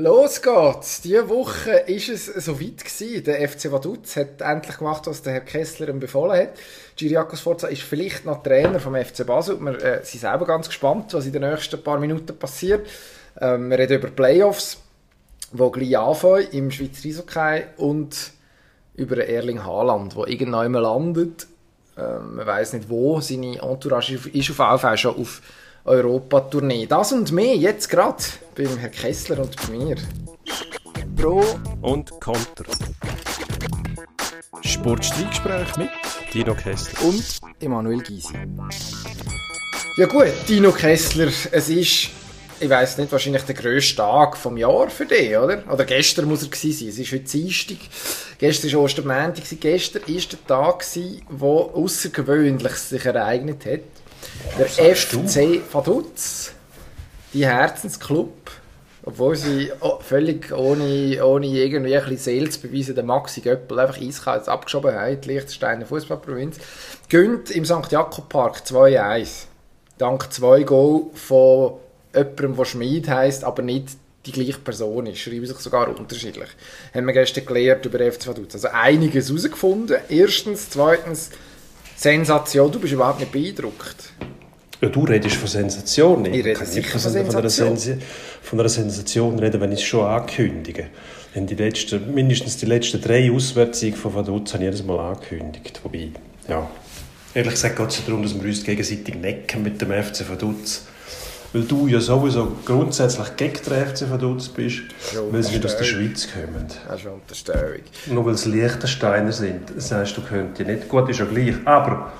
Los geht's! Diese Woche ist es so weit gewesen. Der FC Vaduz hat endlich gemacht, was der Herr Kessler ihm befohlen hat. Giriakos Forza ist vielleicht noch Trainer vom FC Basel. Wir äh, sind selber ganz gespannt, was in den nächsten paar Minuten passiert. Ähm, wir reden über Playoffs, die gleich anfangen im Schweizer Eishockey und über Erling Haaland, der irgendwann landet. Ähm, man weiß nicht wo. Seine Entourage ist auf jeden Fall schon auf Europa-Tournee. Das und mehr jetzt gerade beim Herrn Kessler und bei mir. Pro und Konter. Sportstreitgespräch mit Dino Kessler und Emanuel Gysi. Ja gut, Dino Kessler, es ist, ich weiß nicht, wahrscheinlich der grösste Tag vom Jahr für dich, oder? Oder gestern muss er gewesen sein. Es ist heute Dienstag. Gestern war Ostermontag. Gestern war der Tag, der außergewöhnlich sich ereignet hat. Der FC Vaduz, die Herzensclub, obwohl sie völlig ohne, ohne irgendwie ein bisschen Seele zu beweisen, den Maxi Göppel einfach eiskalt abgeschoben haben, die Liechtensteiner Fußballprovinz, gönnt im St. Jakob Park 2-1. Dank zwei Goal von jemandem, der Schmid heisst, aber nicht die gleiche Person ist, schreiben sich sogar unterschiedlich. Haben wir gestern gelernt über FC Vaduz. Also einiges herausgefunden. Erstens, zweitens, Sensation, du bist überhaupt nicht beeindruckt. Ja, du redest von Sensation. Ich, ich rede sicher von, Sensation. Von einer, Sensi von einer Sensation reden, wenn ich es schon ankündige. Wenn die letzten, mindestens die letzten drei Auswärtssiege von Vaduz habe ich jedes Mal angekündigt. Wobei, ja, ehrlich gesagt geht es darum, dass wir uns gegenseitig necken mit dem FC Vaduz weil du ja sowieso grundsätzlich gegen den FC Vaduz bist, weil sie nicht aus der Schweiz kommen. Das ist eine Unterstellung. Nur weil sie Liechtensteiner sind, das heißt, du könntest nicht. Gut, ist ja gleich. Aber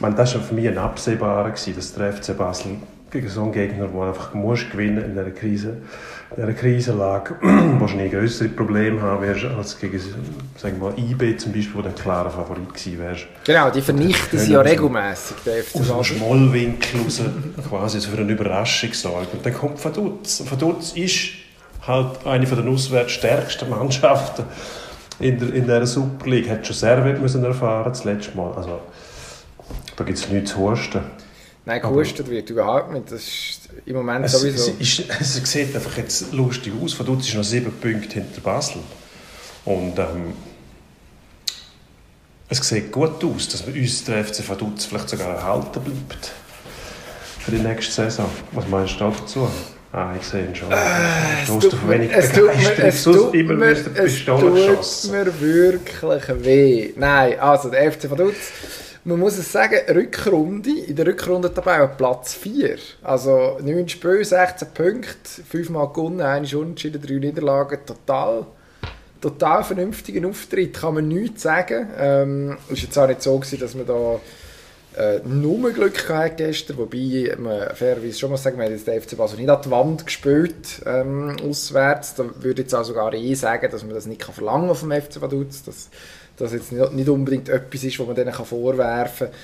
meine, das war für mich ein absehbarer, dass der FC Basel gegen so einen Gegner, der einfach muss gewinnen in dieser Krise, in dieser Krisenlage, wahrscheinlich größere Probleme haben wirst als gegen sagen wir mal, IB zum Beispiel, wo der klare Favorit gewesen wärst. Genau, die vernichten sie ja regelmäßig, der FC Basel. Aus dem Schmollwinkel raus quasi für eine Überraschung sorgen. Und dann kommt Vaduz. Vaduz ist halt eine von den auswärts Mannschaften in der, in dieser Super League. Hat schon Servet müssen erfahren das letzte Mal. Also, da gibt es nichts zu husten. Nein, gehustet wird überhaupt nicht. Das ist im Moment es, sowieso. Es, ist, es sieht einfach jetzt lustig aus. Vaduz ist noch sieben Punkte hinter Basel. Und ähm, es sieht gut aus, dass wir uns der FC Vaduz vielleicht sogar erhalten bleibt. Für die nächste Saison. Was meinst du dazu? Ah, ich sehe ihn schon. Äh, es tut, mir, es tut mir, es tut mir, es tut mir wirklich weh. Nein, also der FC Vaduz man muss es sagen, Rückrunde, in der Rückrunde dabei Platz 4. Also 9 Spiele, 16 Punkte, 5 Mal gewonnen, 1 unentschieden, 3 Niederlagen, total total vernünftigen Auftritt, kann man nichts sagen. Ähm, es war jetzt auch nicht so, gewesen, dass man da äh, nur Glück hatte gestern, wobei man fairerweise schon mal sagen, wir haben jetzt den FC Basel nicht an die Wand gespielt, ähm, auswärts. Da würde ich jetzt auch sogar eh sagen, dass man das nicht kann verlangen vom FC Vaduz. Das dass jetzt nicht unbedingt etwas ist, was man denen vorwerfen kann.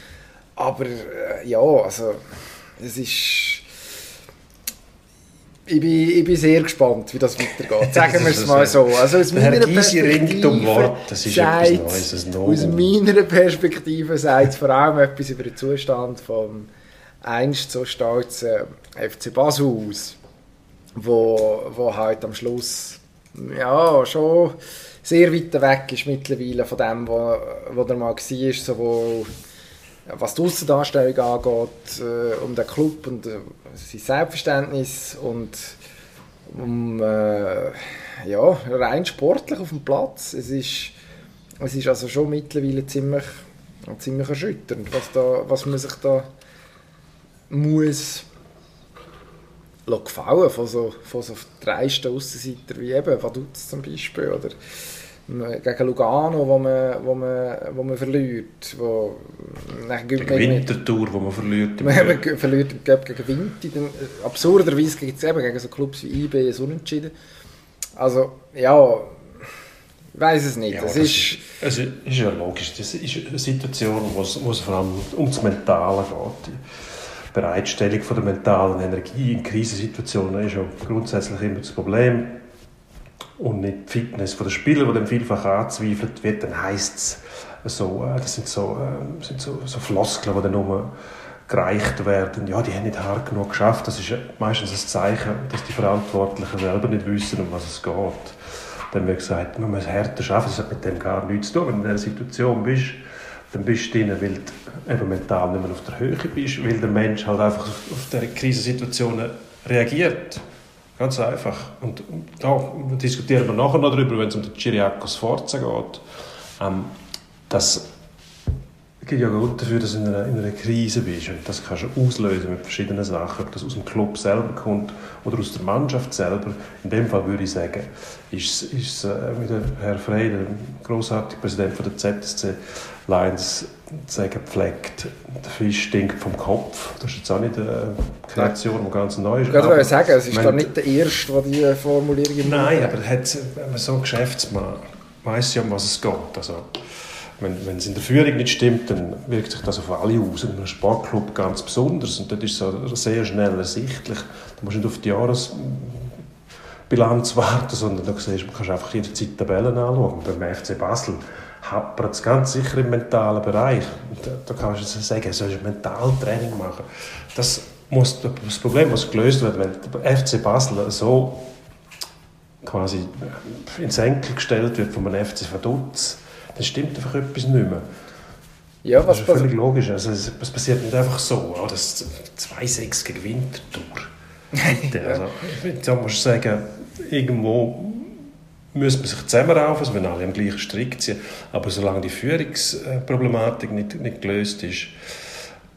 Aber äh, ja, also es ist... Ich bin, ich bin sehr gespannt, wie das weitergeht. Sagen wir es mal so. Also aus meiner Perspektive um Wort, das ist etwas Neues, Aus meiner Perspektive sagt es vor allem etwas über den Zustand vom einst so stolzen FC Basel aus, wo, wo halt am Schluss ja schon sehr weit weg ist mittlerweile von dem, wo, wo er mal war, sowohl was die Aussendarstellung angeht, äh, um den Club und äh, sein Selbstverständnis und um äh, ja, rein sportlich auf dem Platz. Es ist, es ist also schon mittlerweile ziemlich, ziemlich erschütternd, was, da, was man sich da muss gefallen von so, von so dreisten Aussenseiter wie eben Vaduz zum Beispiel oder gegen Lugano, wo man, wo man, wo man verliert. Wo, gegen Winterthur, wo man verliert. Man verliert gegen Winter. Dann, absurderweise gibt es eben gegen so Clubs wie IB ein Unentschieden. Also, ja, ich weiß es nicht. Ja, es, ist, es ist ja logisch. Das ist eine Situation, wo es, wo es vor allem ums Mentale geht. Bereitstellung von der mentalen Energie in Krisensituationen ist ja grundsätzlich immer das Problem. Und nicht die Fitness der Spieler, die dann vielfach angezweifelt wird, dann heisst es so, äh, das sind so, äh, sind so, so Floskeln, die dann nur gereicht werden, ja, die haben nicht hart genug geschafft. Das ist meistens ein Zeichen, dass die Verantwortlichen selber nicht wissen, um was es geht. Dann wird gesagt, man muss härter arbeiten, das hat mit dem gar nichts zu tun. Wenn du in dieser Situation bist, dann bist du drin, weil du eben mental nicht mehr auf der Höhe bist, weil der Mensch halt einfach auf diese Krisensituationen reagiert. Ganz einfach. Und da diskutieren wir nachher noch darüber, wenn es um den Chiriakos Forza geht. Ähm, das gibt ja Grund dafür, dass du in einer, in einer Krise bist. Und das kannst du auslösen mit verschiedenen Sachen. Ob das aus dem Club selber kommt oder aus der Mannschaft selber. In dem Fall würde ich sagen, ist, ist äh, wie der Herr Frey, der großartige Präsident von der ZSC Lions, sagen pflegt, der Fisch stinkt vom Kopf. Das ist jetzt auch nicht eine Kreation, die ganz neu ist. Ich würde sagen, es ist doch nicht der Erste, der diese Formulierung Nein, aber hat, wenn man so ein Geschäftsmann weiß ja, um was es geht. Also, wenn, wenn es in der Führung nicht stimmt, dann wirkt sich das auf alle aus. In einem Sportclub ganz besonders. Und das ist so sehr schnell ersichtlich. Du musst nicht auf die Jahresbilanz warten, sondern du siehst, du kannst einfach jederzeit Tabellen anschauen. Beim FC Basel happert es ganz sicher im mentalen Bereich. Da, da kannst du sagen, du sollst Mentaltraining machen. Das, muss, das Problem muss gelöst werden, wenn der FC Basel so quasi ins Enkel gestellt wird von einem FC Vaduz dann stimmt einfach etwas nicht mehr. Ja, was das ist völlig logisch. Also, es, passiert nicht einfach so. Oh, das 2-6 gegen Winterthur. also, da musst du sagen, irgendwo müsste man sich zusammenraufen, also wenn alle am gleichen Strick ziehen. Aber solange die Führungsproblematik nicht, nicht gelöst ist,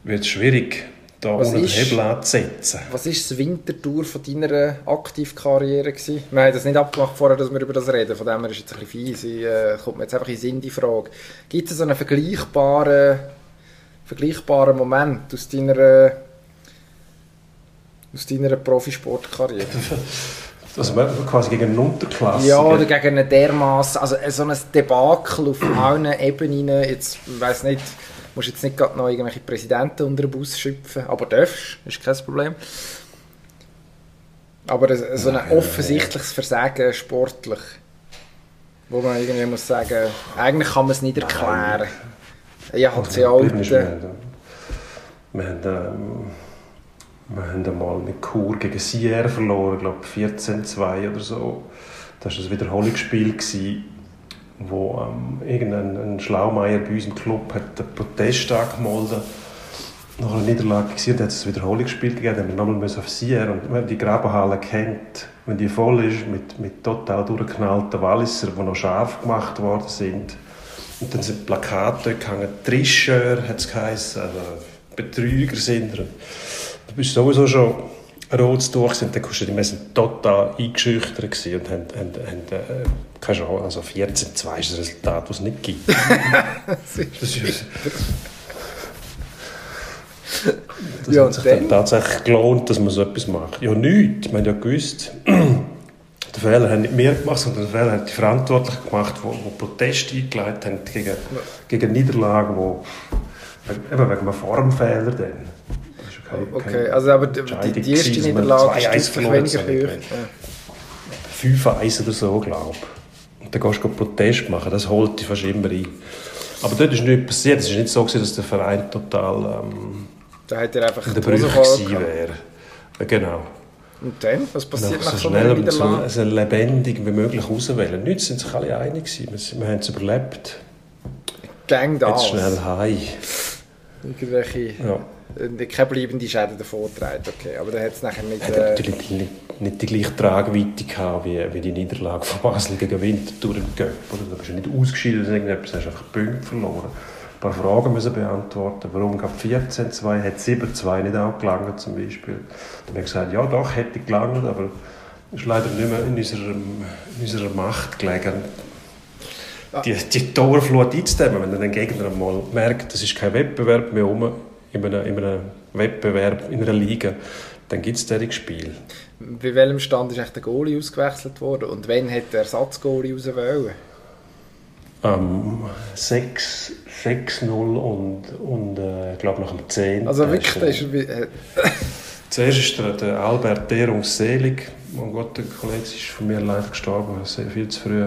wird es schwierig da was unter den Hebel anzusetzen. Was war das Wintertour von deiner Aktivkarriere? Gewesen? Wir haben das nicht abgemacht vorher, dass wir über das reden, von dem her ist jetzt ein bisschen fies. Ich, äh, kommt mir jetzt einfach in Sinn die Frage. Gibt es so einen vergleichbaren, vergleichbaren Moment aus deiner, aus deiner Profisportkarriere? Also quasi gegen eine Unterklasse? Ja, oder gegen eine dermaßen, also so ein Debakel auf allen Ebenen, jetzt, ich weiss nicht, musst jetzt nicht gerade noch irgendwelche Präsidenten unter den Bus schöpfen, aber darfst, ist kein Problem. Aber so ein offensichtliches Versagen sportlich, wo man irgendwie muss sagen, eigentlich kann man es nicht erklären. Ja, hat sie alte... Wir haben, ähm, wir haben einmal mit Chur gegen Sierra verloren, ich glaube 14-2 oder so. Das war ein Wiederholungsspiel. Gewesen wo ähm, irgendein ein Schlaumeier bei uns im Club hat einen Protest angemeldet nach einer Niederlage gesehen, hat es ein Wiederholungsspiel gegeben, haben wir nochmal auf Sierra und wenn die Grabenhalle kennt, wenn die voll ist mit, mit total durchgeknallten Walliser, die noch scharf gemacht worden sind und dann sind Plakate gehangen, Tricheur hat es geheißen, also Betrüger sind. Du bist sowieso schon rotes Tuch sind, dann die wir total eingeschüchtert gewesen und haben, haben, haben äh, keine Chance, also 14-2 ist das Resultat, das es nicht gibt. das ist, das ja, hat sich dann tatsächlich gelohnt, dass man so etwas macht. Ja, nichts. Wir haben ja gewusst, die Fehler haben nicht wir gemacht, sondern die Fehler haben die Verantwortlichen gemacht, die, die Proteste eingeleitet haben gegen, gegen Niederlagen, wo, eben wegen einem Formfehler dann. Kein, okay, also aber die, die, die erste Niederlage ist deutlich weniger hoch. Fünf Eis oder so, glaube ich. Und dann gehst du Protest machen, das holt dich fast immer ein. Aber dort ist nichts passiert. Es ist nicht so, dass der Verein total ähm, da hat er einfach in der Brüche gewesen wäre. Genau. Und dann? Was passiert nach so einer Niederlage? So, so lebendig wie möglich auswählen. Nichts sind sich alle einig gewesen. Wir, wir haben es überlebt. Gang das. Jetzt schnell heim. Irgendwelche... Ja. Äh, keine bleibende Schäden davon trägt. Okay, aber dann hat es nachher nicht... Äh... Natürlich nicht, nicht die gleiche Tragweite gehabt wie, wie die Niederlage von Basel gegen Winterthur im Göpp. Da bist du nicht ausgeschieden, irgendetwas, hast einfach Punkte verloren. Ein paar Fragen müssen beantworten. Warum gab 14-2, hat 7-2 nicht auch gelangt zum Beispiel? Dann haben wir gesagt, ja doch, hätte gelangt, aber es ist leider nicht mehr in unserer, in unserer Macht gelegen, die, die Torflut einzudämmen, wenn dann der Gegner mal merkt, es ist kein Wettbewerb mehr um, in einem, in einem Wettbewerb, in einer Liga, dann gibt es solche Spiele. Bei welchem Stand ist der Goalie ausgewechselt worden und wann hat der Ersatzgoalie rauswählen? Ähm, 6-0 und, und äh, ich glaube nach dem 10. Also wirklich, das ist... Äh, Zuerst ist der, der Albert Derungsselig, mein Gott, der Kollege ist von mir leider gestorben, sehr viel zu früh.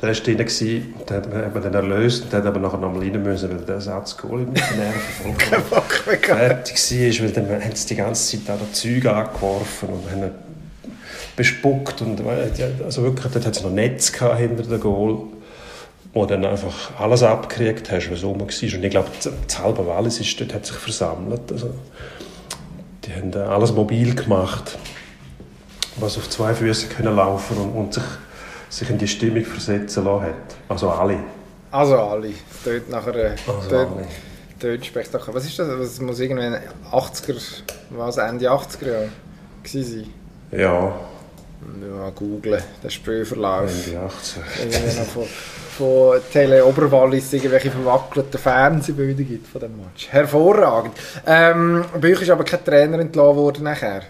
Der war drin, den hat man dann erlöst und hat aber nachher nochmal rein müssen, weil der Ersatzgoal mit den Nerven vollkommen fertig war, weil dann haben sie die ganze Zeit auch Zeug angeworfen und haben bespuckt und also wirklich, dort hat es noch Netz hinter dem Goal wo dann einfach alles abgekriegt hast, was rum war. Und ich glaube, das halbe Wallis ist, dort hat sich versammelt. Also, die haben alles mobil gemacht, was auf zwei Füßen können laufen und, und sich, sich in die Stimmung versetzen lassen hat. Also alle. Also alle. Dort nachher... Also dort, alle. Dort spektakulär. Was ist das? Das muss irgendwann 80er, was, Ende 80er Jahre sein? Ja. Ja, googeln, der Spielverlauf. Ende 80. von, von Tele Oberwallis irgendwelche verwackelten Fernsehbilder gibt von dem Match. Hervorragend. Ähm, bei euch ist aber kein Trainer entlassen worden nachher?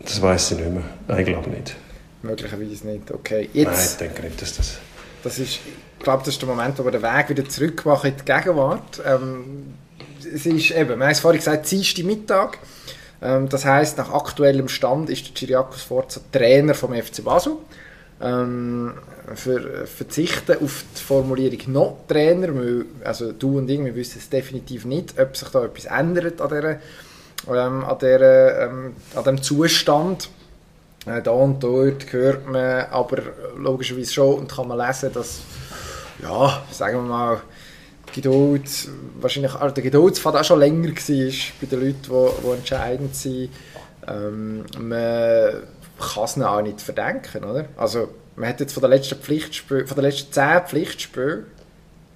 Das weiß ich nicht mehr. Nein, ich glaube nicht. Möglicherweise nicht, okay. Jetzt, Nein, ich denke nicht, dass das... Das ist, ich glaube, das ist der Moment, wo wir den Weg wieder zurück machen in die Gegenwart. Ähm, es ist eben, wir haben es vorhin gesagt, Dienstag Mittag. Ähm, das heisst, nach aktuellem Stand ist der Chiriakos Forza Trainer vom FC Basel. Ähm, für, verzichten auf die Formulierung noch Trainer, weil, also du und ich, wir wissen es definitiv nicht, ob sich da etwas ändert an, dieser, ähm, an, dieser, ähm, an dem Zustand. Äh, da und dort hört man aber logischerweise schon und kann man lesen, dass, ja, sagen wir mal, Geduld, wahrscheinlich, also der Geduldsfad auch schon länger war bei den Leuten, die, die entscheidend sind. Ähm, man kann es auch nicht verdenken, oder? Also, man hat jetzt von den letzten Pflichtspielen, von den letzten zehn Pflichtspielen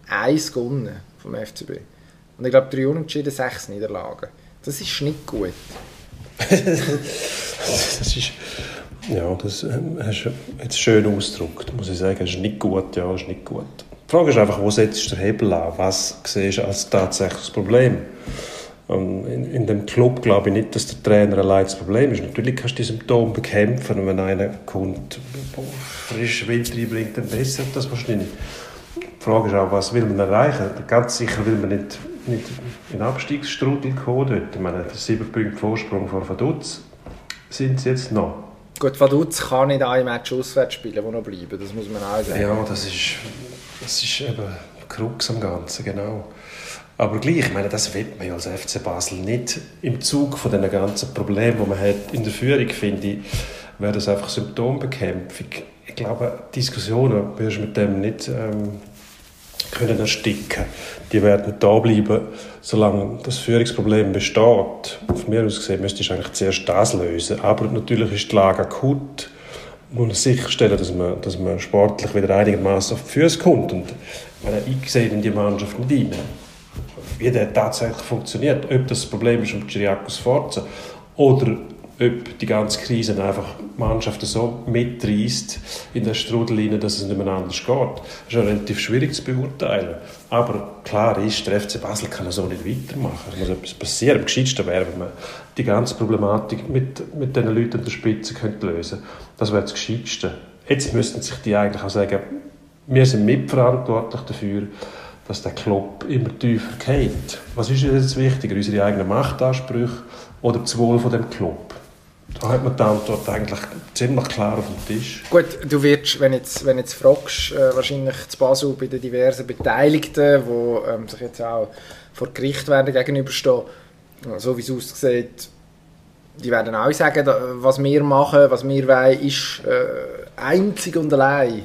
eins gewonnen vom FCB. Und ich glaube, drei Unentschieden, sechs Niederlagen. Das ist nicht gut. das ist, ja, das ähm, hast du jetzt schön ausgedrückt, muss ich sagen. Es ist nicht gut, ja, es ist nicht gut. Die Frage ist einfach, wo setzt du den Hebel an? Was siehst du als tatsächliches Problem? Und in, in dem Club glaube ich nicht, dass der Trainer allein das Problem ist. Natürlich kannst du die Symptome bekämpfen wenn einer kommt, frisch Wind reinbringt, dann bessert das wahrscheinlich. Die Frage ist auch, was will man erreichen? Ganz sicher will man nicht, nicht in Abstiegsstrudel kommen dort. Ich meine, sieben Punkte Vorsprung vor Vaduz sind sie jetzt noch. Gut, Vaduz kann nicht ein Match auswärts spielen, die noch bleiben, das muss man auch sagen. Ja, das ist, das ist eben Krux am Ganzen, genau. Aber gleich, ich meine, das will man als FC Basel nicht im Zug von den ganzen Problemen, die man hat in der Führung, finde ich, wäre das einfach Symptombekämpfung. Ich glaube, Diskussionen wirst du mit dem nicht ähm, können ersticken. Die werden da bleiben, solange das Führungsproblem besteht. Von mir aus gesehen müsste ich eigentlich zuerst das lösen. Aber natürlich ist die Lage akut. Man muss sicherstellen, dass man, dass man sportlich wieder einigermaßen auf die Füße kommt. Und ich sehe in die Mannschaft nicht rein wie der tatsächlich funktioniert. Ob das Problem ist um Chiriakos Forza oder ob die ganze Krise einfach Mannschaften so mitreißt in der Strudel rein, dass es nicht mehr anders geht. Das ist ja relativ schwierig zu beurteilen. Aber klar ist, der FC Basel kann so nicht weitermachen. Es muss etwas passieren. Am gescheitsten wäre, wenn man die ganze Problematik mit, mit den Leuten an der Spitze könnte lösen könnte. Das wäre das Gescheitste. Jetzt müssten sich die eigentlich auch sagen, wir sind mitverantwortlich dafür, dass der Club immer tiefer geht. Was ist jetzt wichtiger, unsere eigenen Machtansprüche oder das Wohl von dem Club? Da hat man die Antwort eigentlich ziemlich klar auf dem Tisch. Gut, du wirst, wenn jetzt, wenn jetzt fragst, äh, wahrscheinlich zu Basel bei den diversen Beteiligten, die ähm, sich jetzt auch vor Gericht werden gegenüberstehen, so wie es aussieht, die werden auch sagen, was wir machen, was wir wollen, ist äh, einzig und allein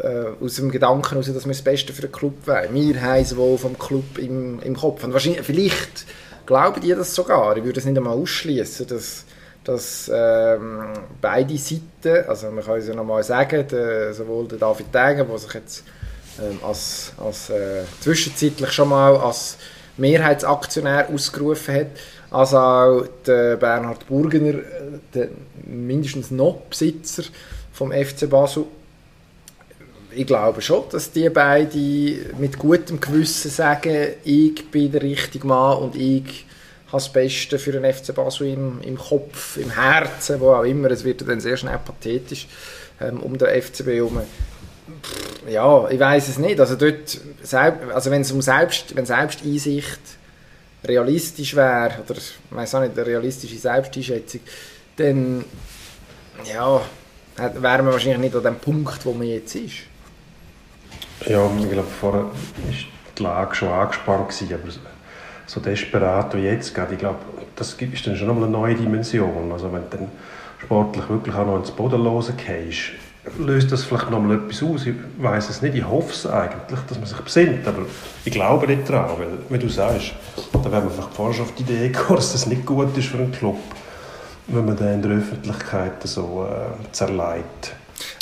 äh, aus dem Gedanken heraus, dass wir das Beste für den Club wollen. Wir haben es wohl vom Club im, im Kopf. Und wahrscheinlich, vielleicht glauben die das sogar. Ich würde es nicht einmal ausschließen, dass, dass ähm, beide Seiten, also man kann es ja nochmal sagen, der, sowohl der David Degen, der sich jetzt ähm, als, als äh, zwischenzeitlich schon mal als Mehrheitsaktionär ausgerufen hat, als auch der Bernhard Burgener, äh, der mindestens noch Besitzer vom FC Basel, ich glaube schon, dass die beiden mit gutem Gewissen sagen, ich bin der richtige Mann und ich habe das Beste für den FC Basel im, im Kopf, im Herzen, wo auch immer. Es wird dann sehr schnell pathetisch ähm, um den FCB herum. Ja, ich weiß es nicht. Also also wenn es um Selbst, wenn Selbsteinsicht realistisch wäre, oder ich weiß auch nicht, eine realistische Selbsteinschätzung, dann ja, wären wir wahrscheinlich nicht an dem Punkt, wo man jetzt ist. Ja, ich glaube, vorher war die Lage schon angespannt, aber so desperat wie jetzt geht, ich glaube, das ist dann schon nochmal eine neue Dimension. Also wenn dann sportlich wirklich auch noch ins Bodenlose gehst, löst das vielleicht nochmal etwas aus. Ich weiß es nicht, ich hoffe es eigentlich, dass man sich besinnt, aber ich glaube nicht daran, weil, wie du sagst, da wäre man vielleicht vorher schon auf die Idee gekommen, dass das nicht gut ist für einen Club, wenn man den in der Öffentlichkeit so äh, zerleiht.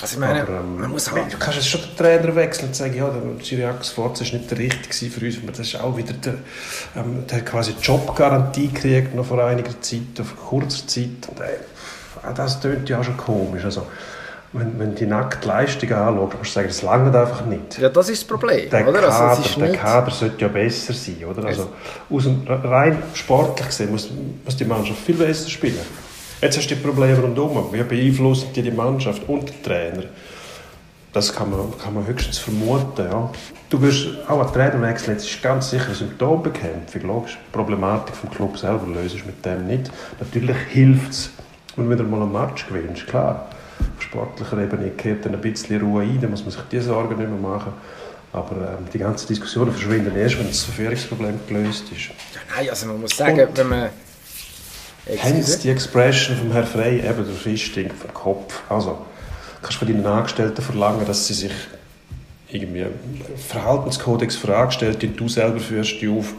Also ich meine, Aber, ähm, man muss halt... Du kannst jetzt schon den Trainer wechseln und sagen, ja, der Cyriakus Forza ist nicht der richtige für uns. Das ist auch wieder der, ähm, der hat quasi Jobgarantie gekriegt noch vor einiger Zeit, auf kurzer Zeit. Und, äh, das tönt ja auch schon komisch. Also, wenn, wenn du die nackte Leistung anschaust, musst du sagen, das langt einfach nicht. Ja, das ist das Problem, Der, oder? Kader, Also, es ist der nicht... Kader sollte ja besser sein, oder? Also, aus dem, rein sportlich gesehen muss, muss die Mannschaft viel besser spielen. Jetzt hast du die Probleme rundherum. Wie beeinflussen die die Mannschaft und den Trainer? Das kann man, kann man höchstens vermuten. Ja. Du wirst auch einen Trainerwechsel, jetzt ist ganz sicher Symptombekämpfung. Logisch, die Problematik vom Club selber löst es mit dem nicht. Natürlich hilft es, wenn du wieder mal einen Match gewinnst, klar. Auf sportlicher Ebene kehrt dann ein bisschen Ruhe ein, dann muss man sich diese Sorgen nicht mehr machen. Aber ähm, die ganzen Diskussionen verschwinden erst, wenn das Verführungsproblem gelöst ist. Ja, nein, also man muss sagen, Und- wenn man... Kennst Excuse? die Expression vom Herrn Frey, eben der Fisch stinkt vom Kopf. Also, kannst von deinen Angestellten verlangen, dass sie sich irgendwie einen Verhaltenskodex für Angestellte und du selber führst die auf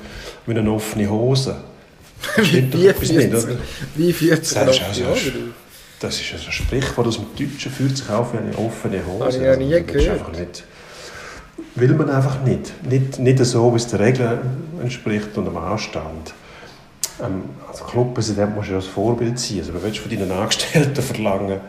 mit einer offenen Hose. Stimmt doch Wie führt oder? Wie führt sich Das also Das ist also ein Sprichwort aus dem Deutschen, fühlt sich auf wie eine offene Hose. Habe ich ja nie Also, das ist gehört. Nicht, will man einfach nicht. nicht. Nicht so, wie es der Regel entspricht und dem Anstand. Ähm, als Clubpräsident musst du ja als Vorbild sein. Also, du willst von deinen Angestellten verlangen,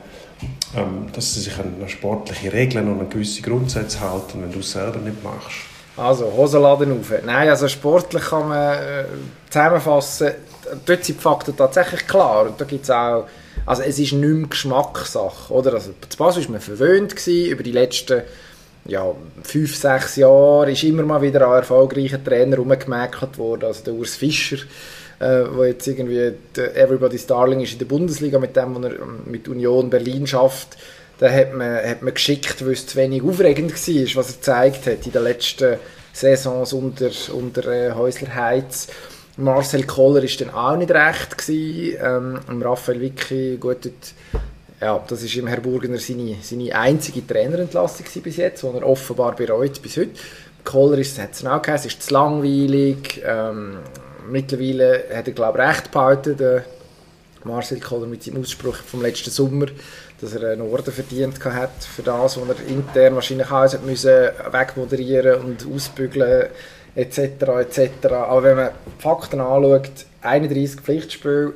ähm, dass sie sich an sportliche Regeln und an gewisse Grundsätze halten, wenn du es selber nicht machst. Also, Hosenladen auf. Nein, also sportlich kann man äh, zusammenfassen, dort sind die Fakten tatsächlich klar. Und da gibt's auch, also es ist nicht mehr Geschmackssache, oder? Also, zu Basel war man verwöhnt gewesen, über die letzten ja, fünf, sechs Jahre ist immer mal wieder ein erfolgreicher Trainer rumgemäkelt worden, also der Urs Fischer, äh, wo jetzt irgendwie Everybody's Darling ist in der Bundesliga mit dem, was er ähm, mit Union Berlin schafft. Da hat man, hat man geschickt, weil es zu wenig aufregend war, was er gezeigt hat in den letzten Saisons unter, unter äh, Häusler Heiz. Marcel Kohler war dann auch nicht recht. Gewesen. Ähm, Raphael Vicky, gut, dort, ja, das ist im Herr Burgener seine, seine einzige Trainerentlassung bis jetzt, die er offenbar bereut bis heute. Kohler ist, es auch geheißen, ist zu langweilig. Ähm, mittlerweile hat er, glaube ich, recht behalten, der Marcel Kohler mit seinem Ausspruch vom letzten Sommer, dass er einen Orden verdient hat für das, was er intern wahrscheinlich auch hat müssen wegmoderieren und ausbügeln etc. etc. Aber wenn man die Fakten anschaut, 31 Pflichtspiele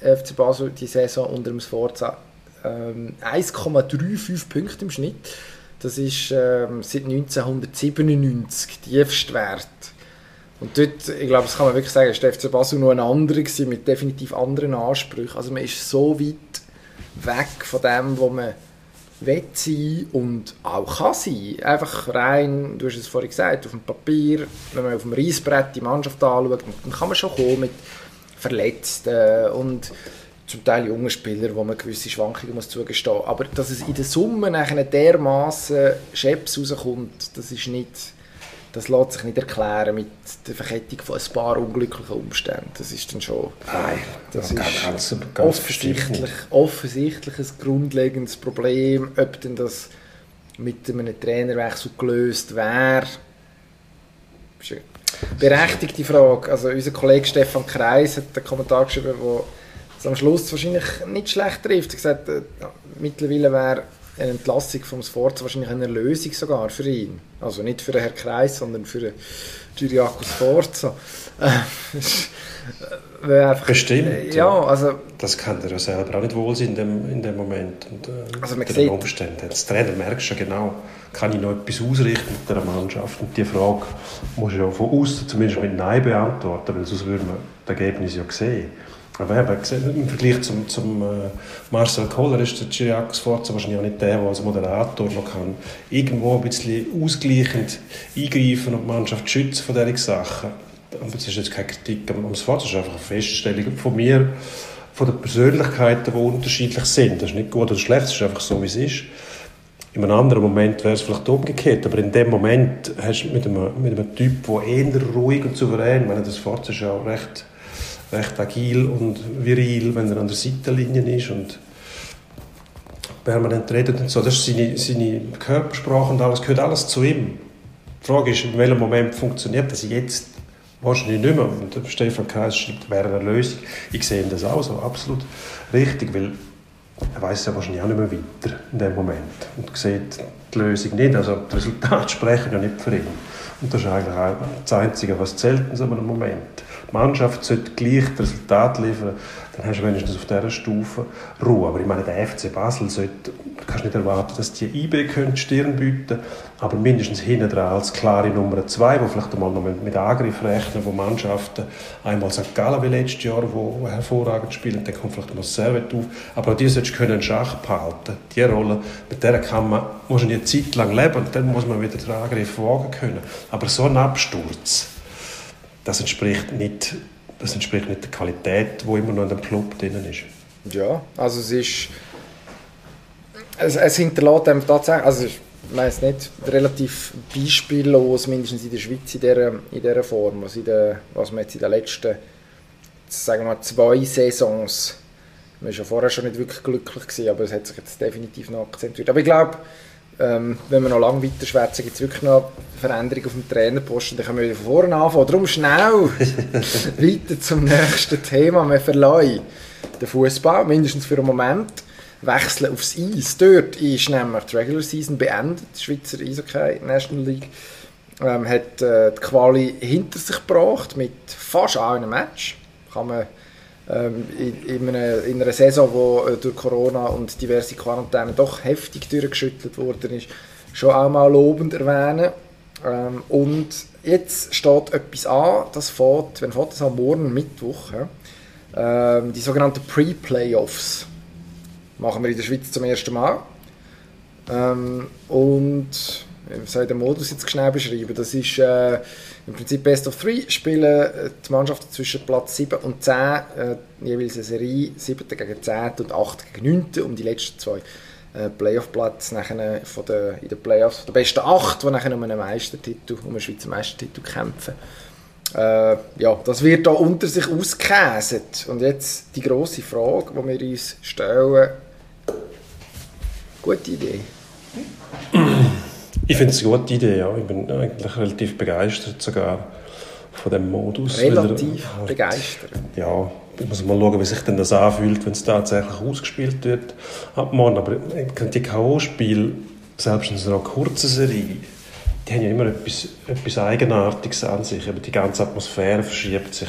FC Basel die Saison unter dem Sforza ähm, 1,35 Punkte im Schnitt. Das ist ähm, seit 1997 Tiefstwert. Und dort, ich glaube, das kann man wirklich sagen, ist der FC Basel nur ein anderer gewesen, mit definitiv anderen Ansprüchen. Also man ist so weit weg von dem, wo man will sein und auch kann sein. Einfach rein, du hast es vorhin gesagt, auf dem Papier, wenn man auf dem Reisbrett die Mannschaft anschaut, dann kann man schon kommen mit Verletzten und zum Teil jungen Spielern, wo man gewisse Schwankungen muss zugestehen muss. Aber dass es in der Summe nachher dermaßen Scheps rauskommt, das ist nicht, das lässt sich nicht erklären mit der Verkettung von ein paar unglücklichen Umständen. Das ist dann schon... Nein, Das ist ganz, ganz offensichtlich, offensichtlich ein grundlegendes Problem. Ob denn das mit einem Trainerwechsel gelöst wäre, ist eine berechtigte Frage. Also unser Kollege Stefan Kreis hat einen Kommentar geschrieben, wo es am Schluss wahrscheinlich nicht schlecht trifft. Er hat gesagt, äh, mittlerweile wäre eine Entlassung vom Sforza wahrscheinlich eine Lösung sogar für ihn. Also nicht für den Herrn Kreis, sondern für den Gyriakos Sforza. Äh, einfach- Bestimmt, Ja, also Das kann er ja selber auch nicht wohl sein in dem, in dem Moment. Und, äh, Also man sieht- den Umständen. Als Trainer merkst du genau, kann ich noch etwas ausrichten mit dieser Mannschaft? Und die Frage musst du ja von außen zumindest mit Nein beantworten, weil sonst würde man das Ergebnis ja sehen. Aber eben, im Vergleich zum, zum äh, Marcel Kohler ist der Chiriakos Forza wahrscheinlich auch nicht der, der als Moderator noch kann irgendwo ein bisschen ausgleichend eingreifen und die Mannschaft schützen von diesen Sachen. Aber das ist jetzt keine Kritik am Sforza, das ist einfach eine Feststellung von mir. von den Persönlichkeiten, die unterschiedlich sind. Das ist nicht gut oder schlecht, es ist einfach so, wie es ist. In einem anderen Moment wäre es vielleicht umgekehrt, aber in dem Moment hast du mit einem, mit einem Typ, der eher ruhig und souverän, ich meine, das Forza ist ja auch recht, recht agil und viril, wenn er an der Seitenlinie ist und permanent redet und so. Das ist seine, seine Körpersprache und alles, gehört alles zu ihm. Die Frage ist, in welchem Moment funktioniert das jetzt wahrscheinlich nicht mehr. Und Stefan Kreis schreibt, wäre eine Lösung. Ich sehe das auch so, absolut richtig, weil er weiß ja wahrscheinlich auch nicht mehr weiter in dem Moment und sieht die Lösung nicht. Also die Resultate sprechen ja nicht für ihn. Und das ist eigentlich auch das Einzige, was zählt in so einem Moment. Die Mannschaft sollte gleich das Resultat liefern, dann hast du wenigstens auf dieser Stufe Ruhe. Aber ich meine, der FC Basel sollte, du kannst nicht erwarten, dass die IB die Stirn bieten aber mindestens hinten dran als klare Nummer zwei, wo vielleicht einmal noch mit Angriff rechnen, wo Mannschaften, einmal St. Gallen wie letztes Jahr, wo hervorragend spielen, dann kommt vielleicht mal Servet auf, aber auch die solltest du in Schach behalten. Die Rolle, mit der kann man, muss eine Zeit lang leben dann muss man wieder den Angriff wagen können. Aber so ein Absturz, das entspricht nicht, das entspricht nicht der Qualität, die immer noch in dem Club drin ist. Ja, also es ist es, es hinterlässt einem tatsächlich, also ich weiß nicht, relativ beispiellos, mindestens in der Schweiz in dieser, in dieser Form, was, in der, was man jetzt in den letzten sagen wir, zwei Saisons, man war ja vorher schon nicht wirklich glücklich gewesen, aber es hat sich jetzt definitiv noch akzentuiert. Aber ich glaube, ähm, wenn wir noch lange weiter schwätzen, gibt es wirklich noch Veränderungen auf dem Trainerposten, dann können wir wieder von vorne anfangen. Darum schnell weiter zum nächsten Thema. Wir verleihen den Fußball, mindestens für einen Moment wechseln aufs Eis. Dort ist nämlich die Regular Season beendet, die Schweizer Eishockey National League. Ähm, hat äh, die Quali hinter sich gebracht mit fast einem Match. Kann man in, in, einer, in, einer, Saison, wo äh, durch Corona und diverse Quarantäne doch heftig durchgeschüttelt worden ist, schon auch mal lobend erwähnen. Ähm, und jetzt steht etwas an, das fährt, wenn fährt das am Morgen Mittwoch, ja? ähm, die sogenannten Pre-Playoffs machen wir in der Schweiz zum ersten Mal. Ähm, und wie soll den Modus jetzt schnell beschreiben? Das ist äh, im Prinzip Best of Three, spielen äh, die Mannschaften zwischen Platz 7 und 10, äh, jeweils eine Serie 7 gegen 10 und 8 gegen 9 um die letzten zwei äh, Playoff-Plätze der, in den Playoffs der besten 8, die nachher um einen Meistertitel, um einen Schweizer Meistertitel kämpfen. Äh, ja, das wird da unter sich ausgekäset. Und jetzt die grosse Frage, die wir uns stellen, Gute Idee. Ich finde es eine gute Idee, ja. Ich bin eigentlich relativ begeistert sogar von dem Modus. Relativ er, begeistert? Ja, ich muss mal schauen, wie sich denn das anfühlt, wenn es tatsächlich ausgespielt wird ab morgen. Aber die K.O.-Spiele, selbst in so einer kurzen Serie, die haben ja immer etwas, etwas Eigenartiges an sich. Aber die ganze Atmosphäre verschiebt sich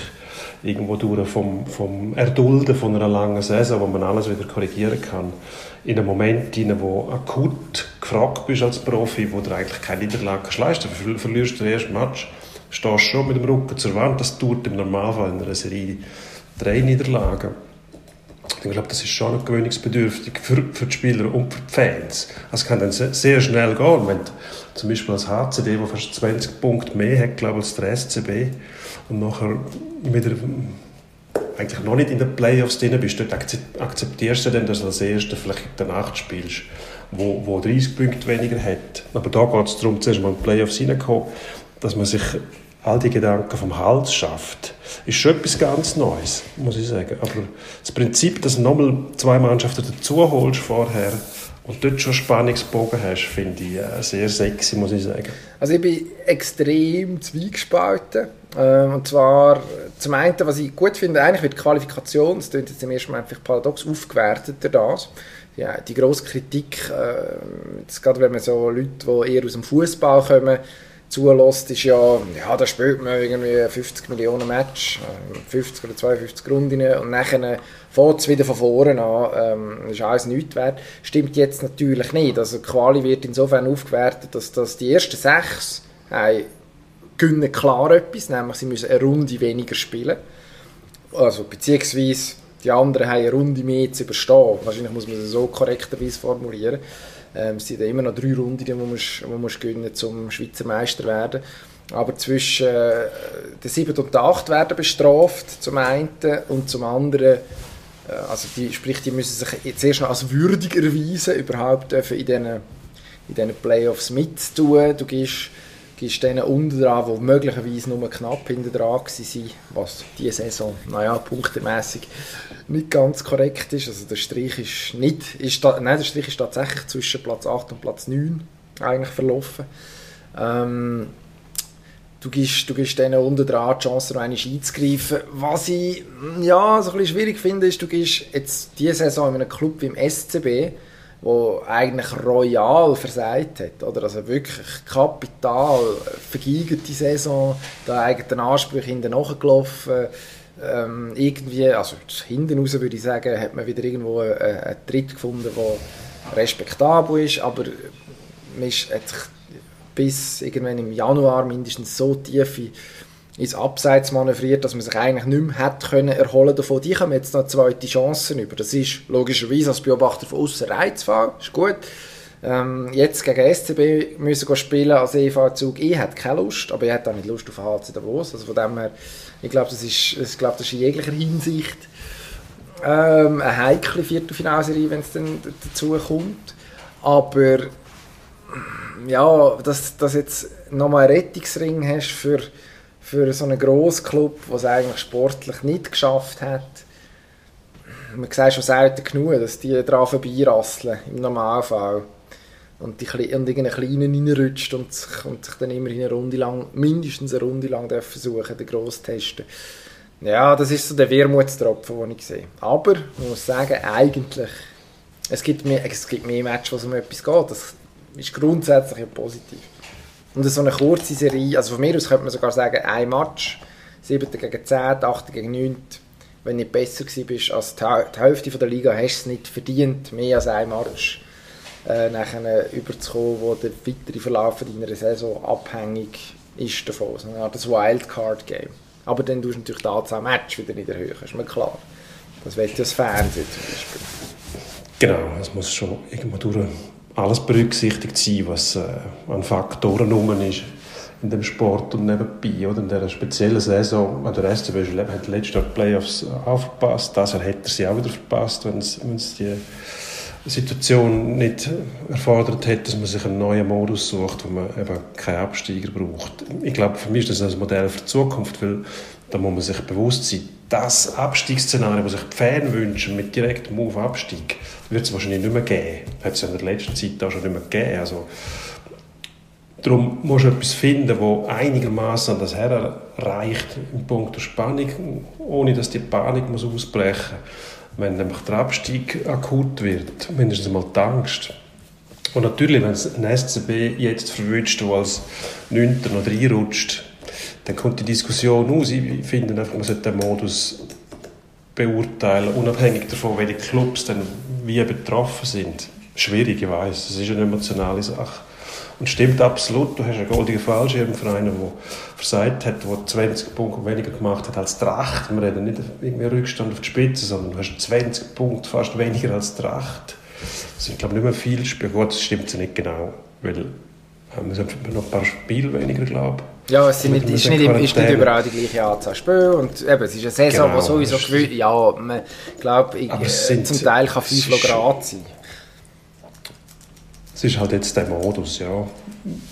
irgendwo durch vom, vom Erdulden von einer langen Saison, wo man alles wieder korrigieren kann, in einen Moment hinein, wo akut gefragt bist als Profi, wo du eigentlich keine Niederlage leisten kannst. Verlierst den ersten Match, stehst schon mit dem Rücken zur Wand. Das tut im Normalfall in einer Serie drei Niederlagen. Ich glaube, das ist schon ein gewöhnungsbedürftig für, für die Spieler und für die Fans. Es kann dann sehr schnell gehen, wenn zum Beispiel als HCD, der fast 20 Punkte mehr hat, glaube ich, als der SCB, und nachher wieder eigentlich noch nicht in den Playoffs drin bist, dort akzeptierst du dann, dass du als Erster vielleicht danach spielst, wo, wo 30 Punkte weniger hat. Aber da geht es darum, zuerst mal in die Playoffs reinzukommen, dass man sich all die Gedanken vom Hals schafft, ist schon etwas ganz Neues, muss ich sagen. Aber das Prinzip, dass du nochmal zwei Mannschaften dazu holst vorher, und dort schon Spannungsbogen hast, finde ich äh, sehr sexy, muss ich sagen. Also ich bin extrem zweigespalten. Äh, und zwar zum einen, was ich gut finde, eigentlich wird die Qualifikation, das klingt jetzt im ersten vielleicht paradox, aufgewertet durch das. Ja, die grosse Kritik, äh, jetzt gerade wenn man so Leute, die eher aus dem Fußball kommen, zulässt, ist ja, ja, da spielt man irgendwie 50 Millionen Match, 50 äh, oder 52 Runden und nachher fängt es wieder von vorne an, ähm, ist alles nichts wert. Stimmt jetzt natürlich nicht. Also die Quali wird insofern aufgewertet, dass, dass die ersten sechs haben, gönnen klar etwas, nämlich sie müssen eine Runde weniger spielen. Also beziehungsweise die anderen haben eine Runde mehr zu überstehen. Wahrscheinlich muss man es so korrekterweise formulieren. Ähm, es sind immer noch drei Runden, die man, muss, gewinnen muss, um Schweizer Meister zu werden. Aber zwischen äh, der 7 und der 8 werden bestraft, zum einen, und zum anderen Äh, also die, sprich, die müssen sich zuerst noch als würdig erweisen, überhaupt dürfen in diesen, in Playoffs mitzutun. Du gehst, gehst denen unten dran, die möglicherweise nur knapp hinter dran waren, was diese Saison, naja, punktemässig nicht ganz korrekt ist. Also der Strich ist nicht, ist da, nein, der Strich ist tatsächlich zwischen Platz 8 und Platz 9 eigentlich verlaufen. Ähm, du gibst, du gibst denen unten dran die Chance, noch einmal einzugreifen. Was ich ja, so ein bisschen schwierig finde, ist, du gehst jetzt diese Saison in einem Club wie im SCB, wo eigentlich royal versagt hat, oder? Also wirklich Kapital, vergeigerte Saison, da eigenen Ansprüche hinten nachgelaufen, ähm, irgendwie, also hinten raus würde ich sagen, hat man wieder irgendwo einen, einen Tritt gefunden, der respektabel ist, aber man ist, hat sich bis irgendwann im Januar mindestens so tief ins Abseits manövriert, dass man sich eigentlich nicht mehr hätte können erholen davon. Die haben jetzt noch zweite Chancen über. Das ist logischerweise als Beobachter von außen reizvoll, ist gut. Ähm, jetzt gegen SCB müssen spielen als EV-Zug. Ich hätte keine Lust, aber ich hätte auch nicht Lust auf HC Davos. Also von dem her, ich glaube, das ist, ich glaube, das ist in jeglicher Hinsicht ähm, eine heikle Viertelfinalserie, wenn es dann dazu kommt. Aber ja, dass, dass jetzt nochmal einen Rettungsring hast für, für so einen Grossclub, der es eigentlich sportlich nicht geschafft hat. Man sieht schon selten genug, dass die daran vorbeirasseln im Normalfall. Und, die, und irgendeinen Kleinen reinrutscht und sich, und sich dann immerhin eine Runde lang, mindestens eine Runde lang versuchen, den Gross testen. Ja, das ist so der Wermutstropfen, den ich sehe. Aber, man muss sagen, eigentlich, es gibt mehr, es gibt mehr Matches, wo es um etwas geht. Das, ist grundsätzlich ja positiv. Und so eine kurze Serie, also von mir aus könnte man sogar sagen, ein Match, 7. gegen 10, 8. gegen 9. Wenn du nicht besser bist als die Hälfte der Liga, hast du es nicht verdient, mehr als ein Match äh, nachher überzukommen, wo der weitere Verlauf deiner Saison abhängig ist davon. So eine Art Wildcard-Game. Aber dann tust du natürlich die Anzahl Match wieder nicht erhöhen, ist mir klar. Das wird das Fernsehen zum Beispiel. Genau, es muss schon irgendwo durch alles berücksichtigt sein, was äh, an Faktoren rum ist in dem Sport und nebenbei. Oder in dieser speziellen Saison, der SCB hat letztes Jahr die Playoffs aufgepasst, das Jahr hätte er sie auch wieder verpasst, wenn es die Situation nicht erfordert hätte, dass man sich einen neuen Modus sucht, wo man eben keinen Absteiger braucht. Ich glaube, für mich ist das ein Modell für die Zukunft, weil da muss man sich bewusst sein, das Abstiegsszenario, das sich die Fans wünschen, mit direktem Move-Abstieg, wird es wahrscheinlich nicht mehr geben. Hat es ja in der letzten Zeit auch schon nicht mehr gegeben. Also, darum musst du etwas finden, das einigermaßen an das herreicht im Punkt der Spannung, ohne dass die Panik muss ausbrechen muss. Wenn nämlich der Abstieg akut wird, mindestens mal die Angst. Und natürlich, wenn es ein SCB jetzt verwünscht, der als Neunter noch reinrutscht, dann kommt die Diskussion aus. Ich finde einfach, man sollte den Modus beurteilen, unabhängig davon, welche Clubs dann wie betroffen sind. Schwierig, ich weiß, es ist eine emotionale Sache. Und stimmt absolut, du hast einen goldenen Fallschirmverein, der versagt hat, der 20 Punkte weniger gemacht hat als Tracht. Wir reden nicht irgendwie Rückstand auf die Spitze, sondern du hast 20 Punkte fast weniger als Tracht. Das sind, glaube ich, nicht mehr viele Spiele. Gut, das stimmt ja nicht genau, weil wir sind noch ein paar Spiele weniger, glaube ich. Ja, es sind nicht, ist, nicht, ist nicht überall die gleiche Anzahl Spiele und eben, es ist eine Saison, genau, die sowieso gewöhnt, ja, man glaube, zum Teil kann 5 Grad sein. Es ist halt jetzt der Modus, ja.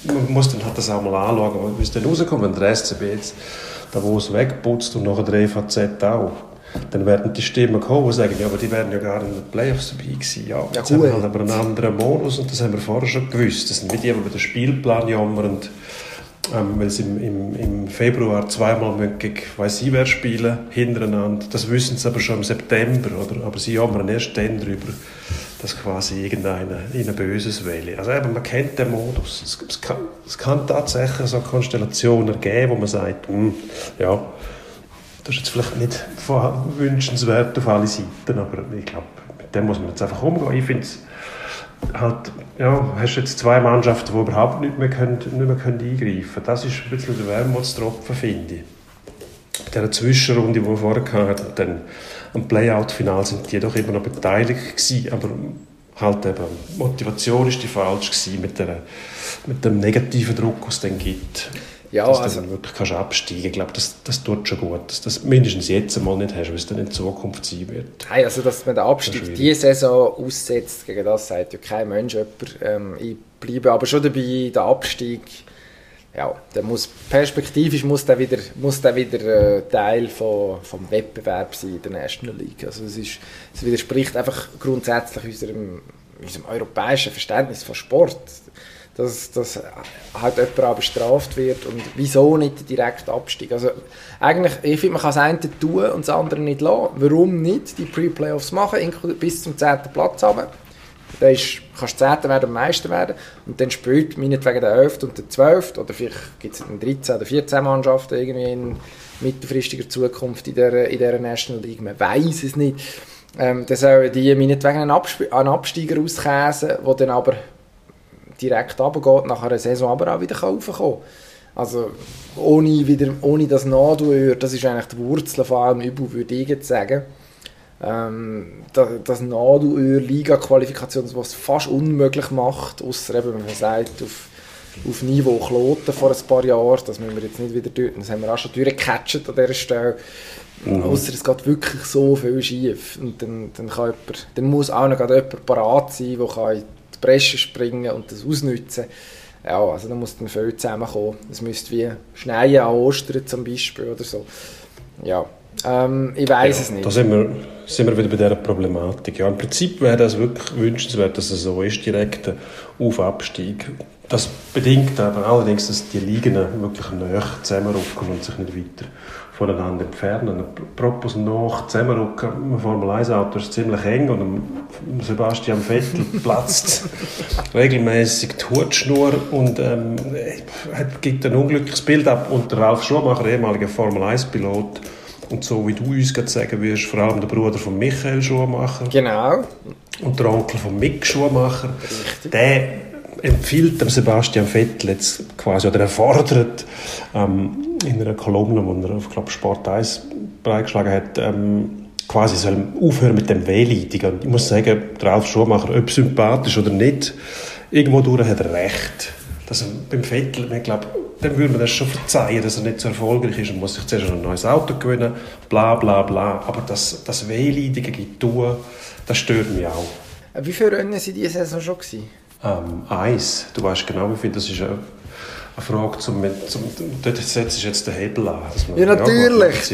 Man muss dann halt das auch mal anschauen, wie es dann rauskommt, wenn der SCB jetzt da wo es wegputzt und nachher der EVZ auch dann werden die Stimmen kommen, die sagen, ja, aber die wären ja gar in den Playoffs dabei gewesen. Ja, ja jetzt haben wir halt aber einen anderen Modus und das haben wir vorher schon gewusst. Das sind wie die, die über den Spielplan jammern, ähm, weil sie im, im, im Februar zweimal gegen wer spielen, hintereinander. Das wissen sie aber schon im September, oder? aber sie jammern erst dann darüber, dass quasi irgendeiner ihnen Böses wähle. Also eben, man kennt den Modus. Es, es, kann, es kann tatsächlich so Konstellationen geben, wo man sagt, mh, hm, ja, das ist jetzt vielleicht nicht wünschenswert auf alle Seiten, aber ich glaube, mit dem muss man jetzt einfach umgehen. Ich finde halt, ja, hast jetzt zwei Mannschaften, die überhaupt nicht mehr, können, nicht mehr können eingreifen können. Das ist ein bisschen der Wermutstropfen, finde ich. Bei dieser Zwischenrunde, die wir vorher hatten, dann am Playout-Final sind die doch immer noch beteiligt gewesen, aber halt eben, Motivation ist die falsch gewesen mit, der, mit dem negativen Druck, den es dann gibt. Ja, dass also- du dann wirklich kannst absteigen Ich glaube, das, das tut schon gut. Dass das mindestens jetzt einmal nicht hast, weil es dann in Zukunft sein wird. Nein, also dass man den Abstieg diese Saison aussetzt, gegen das sagt ja kein Mensch jemand. Ähm, ich bleibe aber schon dabei, der Abstieg, ja, der muss, perspektivisch muss der wieder, muss der wieder äh, Teil von, vom Wettbewerb sein in der National League. Also es, ist, es widerspricht einfach grundsätzlich unserem, unserem europäischen Verständnis von Sport. Dass, dass halt jemand auch bestraft wird und wieso nicht der direkte Abstieg. Also eigentlich, ich finde, man kann das eine tun und das andere nicht lassen. Warum nicht die Pre-Playoffs machen, bis zum 10. Platz runter? Dann ist, kannst du 10. werden und Meister werden und dann spielt meinetwegen der 11. und der 12. oder vielleicht gibt es dann 13 oder 14 Mannschaften irgendwie in mittelfristiger Zukunft in dieser, in dieser National League, man weiß es nicht. Ähm, dann sollen die meinetwegen einen, Absp einen Absteiger auskäsen, der dann aber direkt runtergeht, nach einer Saison aber auch wieder raufkommen kann. Also ohne, wieder, ohne das Nadelöhr, das ist eigentlich die Wurzel von allem Übel, würde ich jetzt sagen. Ähm, da- das Nadelöhr-Liga-Qualifikation, was es fast unmöglich macht, außer eben, wenn man sagt, auf, auf Niveau Kloten vor ein paar Jahren, das müssen wir jetzt nicht wieder durch, das haben wir auch schon durchgecatcht an dieser Stelle. Außer es geht wirklich so viel schief. Und dann, dann, kann jemand, dann muss auch noch jemand parat sein, der kann Bresche springen und das ausnutzen Ja, also da muss dann viel zusammenkommen. Es müsste wie Schneien an Ostern zum Beispiel oder so. Ja, ähm, ich weiß es nicht. Da sind wir, sind wir wieder bei dieser Problematik. Ja, Im Prinzip wäre das wirklich wünschenswert, dass es so ist, direkt ein Auf-Abstieg. Das bedingt aber allerdings, dass die Ligen wirklich näher zusammenrücken und sich nicht weiter voneinander entfernen. Apropos noch zusammenrücken, ein Formel-1-Auto ist ziemlich eng und Sebastian Vettel platzt regelmäßig die Hutschnur und ähm, gibt ein unglückliches Bild ab. Und der Ralf Schumacher, ehemaliger Formel-1-Pilot, und so wie du uns gerade sagen wirst, vor allem der Bruder von Michael Schumacher Genau. und der Onkel von Mick Schumacher, der empfiehlt dem Sebastian Vettel jetzt quasi, oder er fordert ähm, in einer Kolumne, die er auf glaub, Sport 1 bereitgeschlagen hat, ähm, quasi soll aufhören mit dem Wehleidigen. Und ich muss sagen, Ralf Schumacher, ob sympathisch oder nicht, irgendwo durch hat er recht. Dass er beim Vettel, ich glaube, dem würde man das schon verzeihen, dass er nicht so erfolgreich ist und muss sich zuerst ein neues Auto gewinnen, bla bla bla. Aber das, das Wehleidige tun, das stört mich auch. Wie viele Rennen waren diese Saison schon? Gewesen? Ähm, eins, du weißt genau, wie viel, das ist eine, eine Frage zum, zum dort setzt du jetzt den Hebel an. dass man- Ja, gut, natürlich.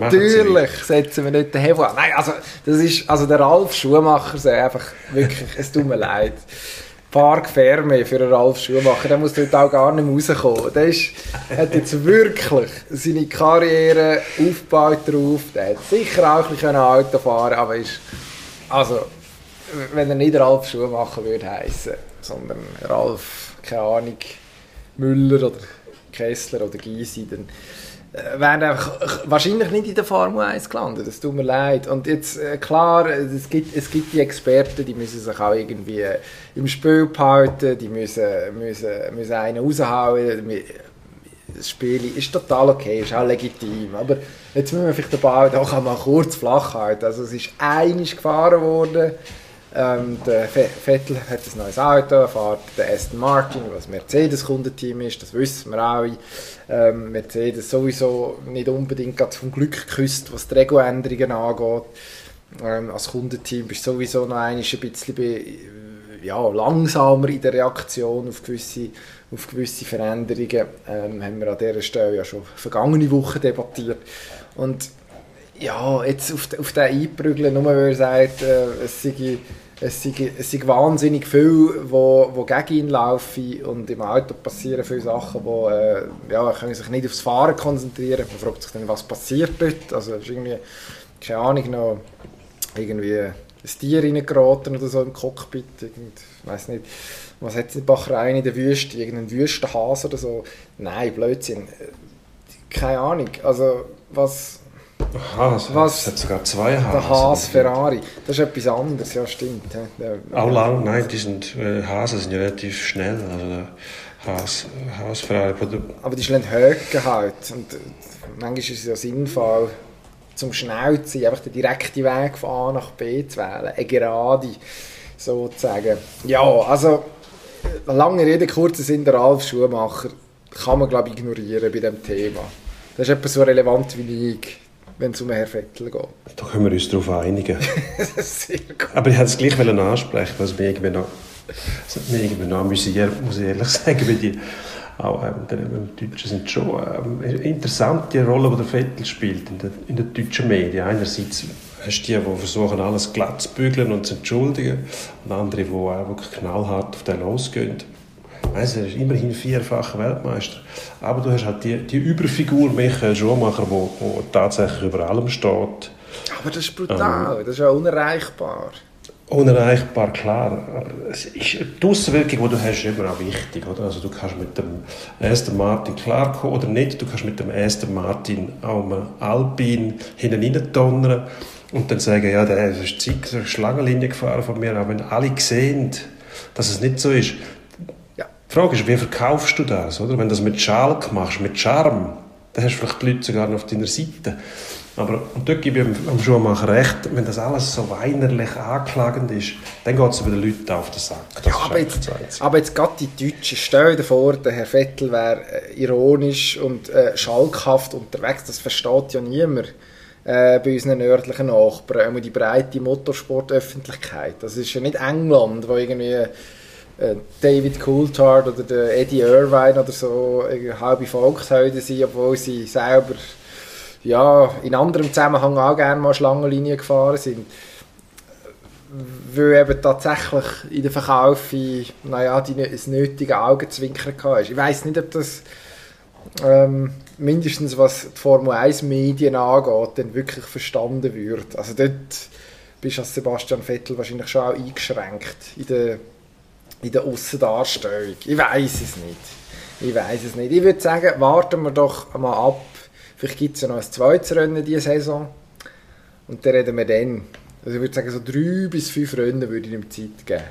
natürlich setzen wir nicht den Hebel an. Nein, also, das ist, also der Ralf Schumacher sagt einfach wirklich, es tut mir leid. Park Ferme für einen Ralf Schumacher, der muss dort auch gar nicht mehr rauskommen. Der ist, hat jetzt wirklich seine Karriere aufgebaut drauf. Der hat sicher auch ein bisschen Auto fahren aber ist, also, wenn er nicht Ralf Schumacher würde heißen, sondern Ralf, keine Ahnung, Müller oder Kessler oder Gysi, dann äh, wären einfach wahrscheinlich nicht in der Formel 1 gelandet. Das tut mir leid. Und jetzt, äh, klar, es gibt, es gibt die Experten, die müssen sich auch irgendwie äh, im Spiel behalten, die müssen, müssen, müssen einen raushauen. Das Spiel ist total okay, ist auch legitim. Aber jetzt müssen wir vielleicht den Ball doch einmal kurz flach halten. Also es ist einig gefahren worden. Ähm, der Ve- Vettel hat ein neues Auto, fährt den Aston Martin, was Mercedes-Kundenteam ist, das wissen wir alle. Ähm, Mercedes sowieso nicht unbedingt gerade vom Glück geküsst, was die Regeländerungen angeht. Ähm, als Kundenteam bist du sowieso noch ein bisschen ja, langsamer in der Reaktion auf gewisse, auf gewisse Veränderungen. Ähm, haben wir an dieser Stelle ja schon vergangene Woche debattiert. Und ja, jetzt auf, auf den einprügeln, nur weil er sagt, äh, es, sei, es, sei, es sei wahnsinnig viel, wo, wo gegen ihn laufen und im Auto passieren viele Sachen, wo äh, ja, können sich nicht aufs Fahren konzentrieren. Man fragt sich dann, was passiert dort. Also ist irgendwie, keine Ahnung, noch irgendwie ein Tier reingeraten oder so im Cockpit. Irgend, ich weiß nicht, was hat es in Bahrain in der Wüste? Irgendein Wüstenhase oder so? Nein, Blödsinn. Äh, Keine Ahnung. Also was... Haas, Was? es hat sogar zwei Haas. Der Haas Ferrari, das ist etwas anderes, ja stimmt. Auch lang, nein, die sind, äh, Haas sind ja relativ schnell. Also der Haas, Haas Ferrari. aber die schlagen Höcken halt. Und äh, manchmal ist es ja sinnvoll, zum schnell zu sein, einfach den direkten Weg von A nach B zu wählen. Eine Gerade, sozusagen. Ja, also, äh, lange Rede, kurzer Sinn, der Ralf Schumacher kann man, glaube ich, ignorieren bei diesem Thema. Das ist etwas so relevant wie ich, wenn es um Herr Vettel geht. Da können wir uns darauf einigen. Sehr gut. Aber ich hätte es gleich ansprechen was mich irgendwie noch, was mich irgendwie noch amüsiert, muss ich ehrlich sagen, weil die, auch ähm, die Deutschen sind schon ähm, interessant, die Rolle, die der Vettel spielt in den in der deutschen Medien. Einerseits hast du die, die versuchen, alles glatt zu bügeln und zu entschuldigen, und andere, die auch wirklich knallhart auf den losgehen. Weißt, er ist immerhin vierfacher Weltmeister. Aber du hast halt die, die Überfigur Michael Schumacher, der tatsächlich über allem steht. Aber das ist brutal, ähm, das ist ja unerreichbar. Unerreichbar, klar. Aber es ist, die Auswirkung, die du hast, ist immer auch wichtig. Oder? Also du kannst mit dem Aston Martin klarkommen oder nicht. Du kannst mit dem Aston Martin auch Alpine hinten donnern und dann sagen, ja, der ist eine Schlangenlinie gefahren von mir. Aber wenn alle sehen, dass es nicht so ist, die Frage ist, wie verkaufst du das? Oder? Wenn du das mit Schalk machst, mit Charme, dann hast du vielleicht die Leute sogar noch auf deiner Seite. Aber, und dort gebe ich am Schuhmacher recht, wenn das alles so weinerlich anklagend ist, dann geht es über die Leute auf den Sack. Ja, aber, jetzt, aber jetzt gerade die Deutschen, stell dir vor, der Herr Vettel wäre äh, ironisch und äh, schalkhaft unterwegs, das versteht ja niemand äh, bei unseren nördlichen Nachbarn, die breite Motorsportöffentlichkeit. Das ist ja nicht England, wo irgendwie David Coulthard oder der Eddie Irvine oder so halbe Volkshelden sind, obwohl sie selber ja, in anderem Zusammenhang auch gerne mal Schlangenlinien gefahren sind. Weil eben tatsächlich in der Verkauf naja, die, das nötige Augenzwinkern hatte. Ich weiß nicht, ob das ähm, mindestens was die Formel 1 Medien angeht, dann wirklich verstanden wird. Also dort bist du als Sebastian Vettel wahrscheinlich schon auch eingeschränkt in der in der Aussendarstellung. Ich weiß es nicht. Ich weiß es nicht. Ich würde sagen, warten wir doch mal ab. Vielleicht gibt es ja noch ein zweites Rennen diese Saison. Und dann reden wir dann. Also ich würde sagen, so drei bis fünf Rennen würde ich ihm Zeit geben.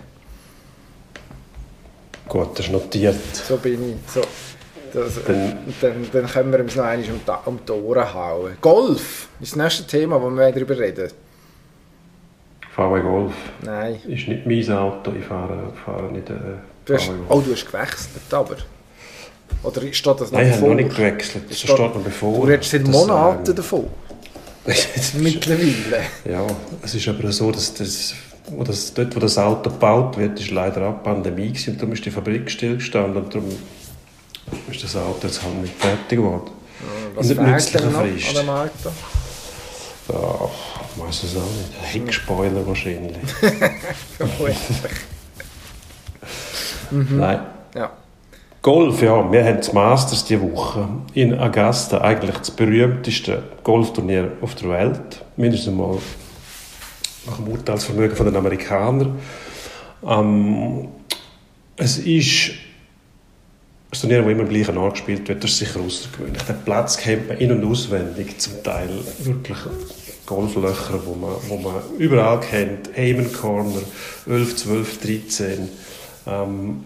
Gut, das ist notiert. So bin ich. So. Das, dann, dann, dann können wir uns noch einmal um, um die Ohren hauen. Golf ist das nächste Thema, wo wir darüber reden. VW Golf. Nein. Ist nicht mein Auto, ich fahre, fahre nicht äh, du hast, Oh, du hast gewechselt, aber... Oder steht das noch Nein, ich habe noch nicht gewechselt, das steht, steht noch bevor. Du redest seit Monaten ähm, davon. Mittlerweile. Ja, es ist aber so, dass das, wo das, dort, wo das Auto gebaut wird, ist leider auch Pandemie gewesen, und darum ist die Fabrik stillgestanden und darum ist das Auto jetzt halt nicht fertig geworden. Was fehlt denn noch an dem Auto? Ich weiß es auch nicht. Heckspoiler wahrscheinlich. mhm. Nein. Ja. Golf, ja, wir haben das Masters diese Woche in Augusta, eigentlich das berühmteste Golfturnier auf der Welt, mindestens mal nach dem Urteilsvermögen der Amerikaner. Ähm, es ist ein Turnier, das immer am gleichen Ort gespielt wird, das ist sicher außergewöhnlich. Den Platz kennt man in- und auswendig, zum Teil wirklich Golflöcher, wo man, wo man überall kennt. Amen Corner, 11, 12, 13. Ähm,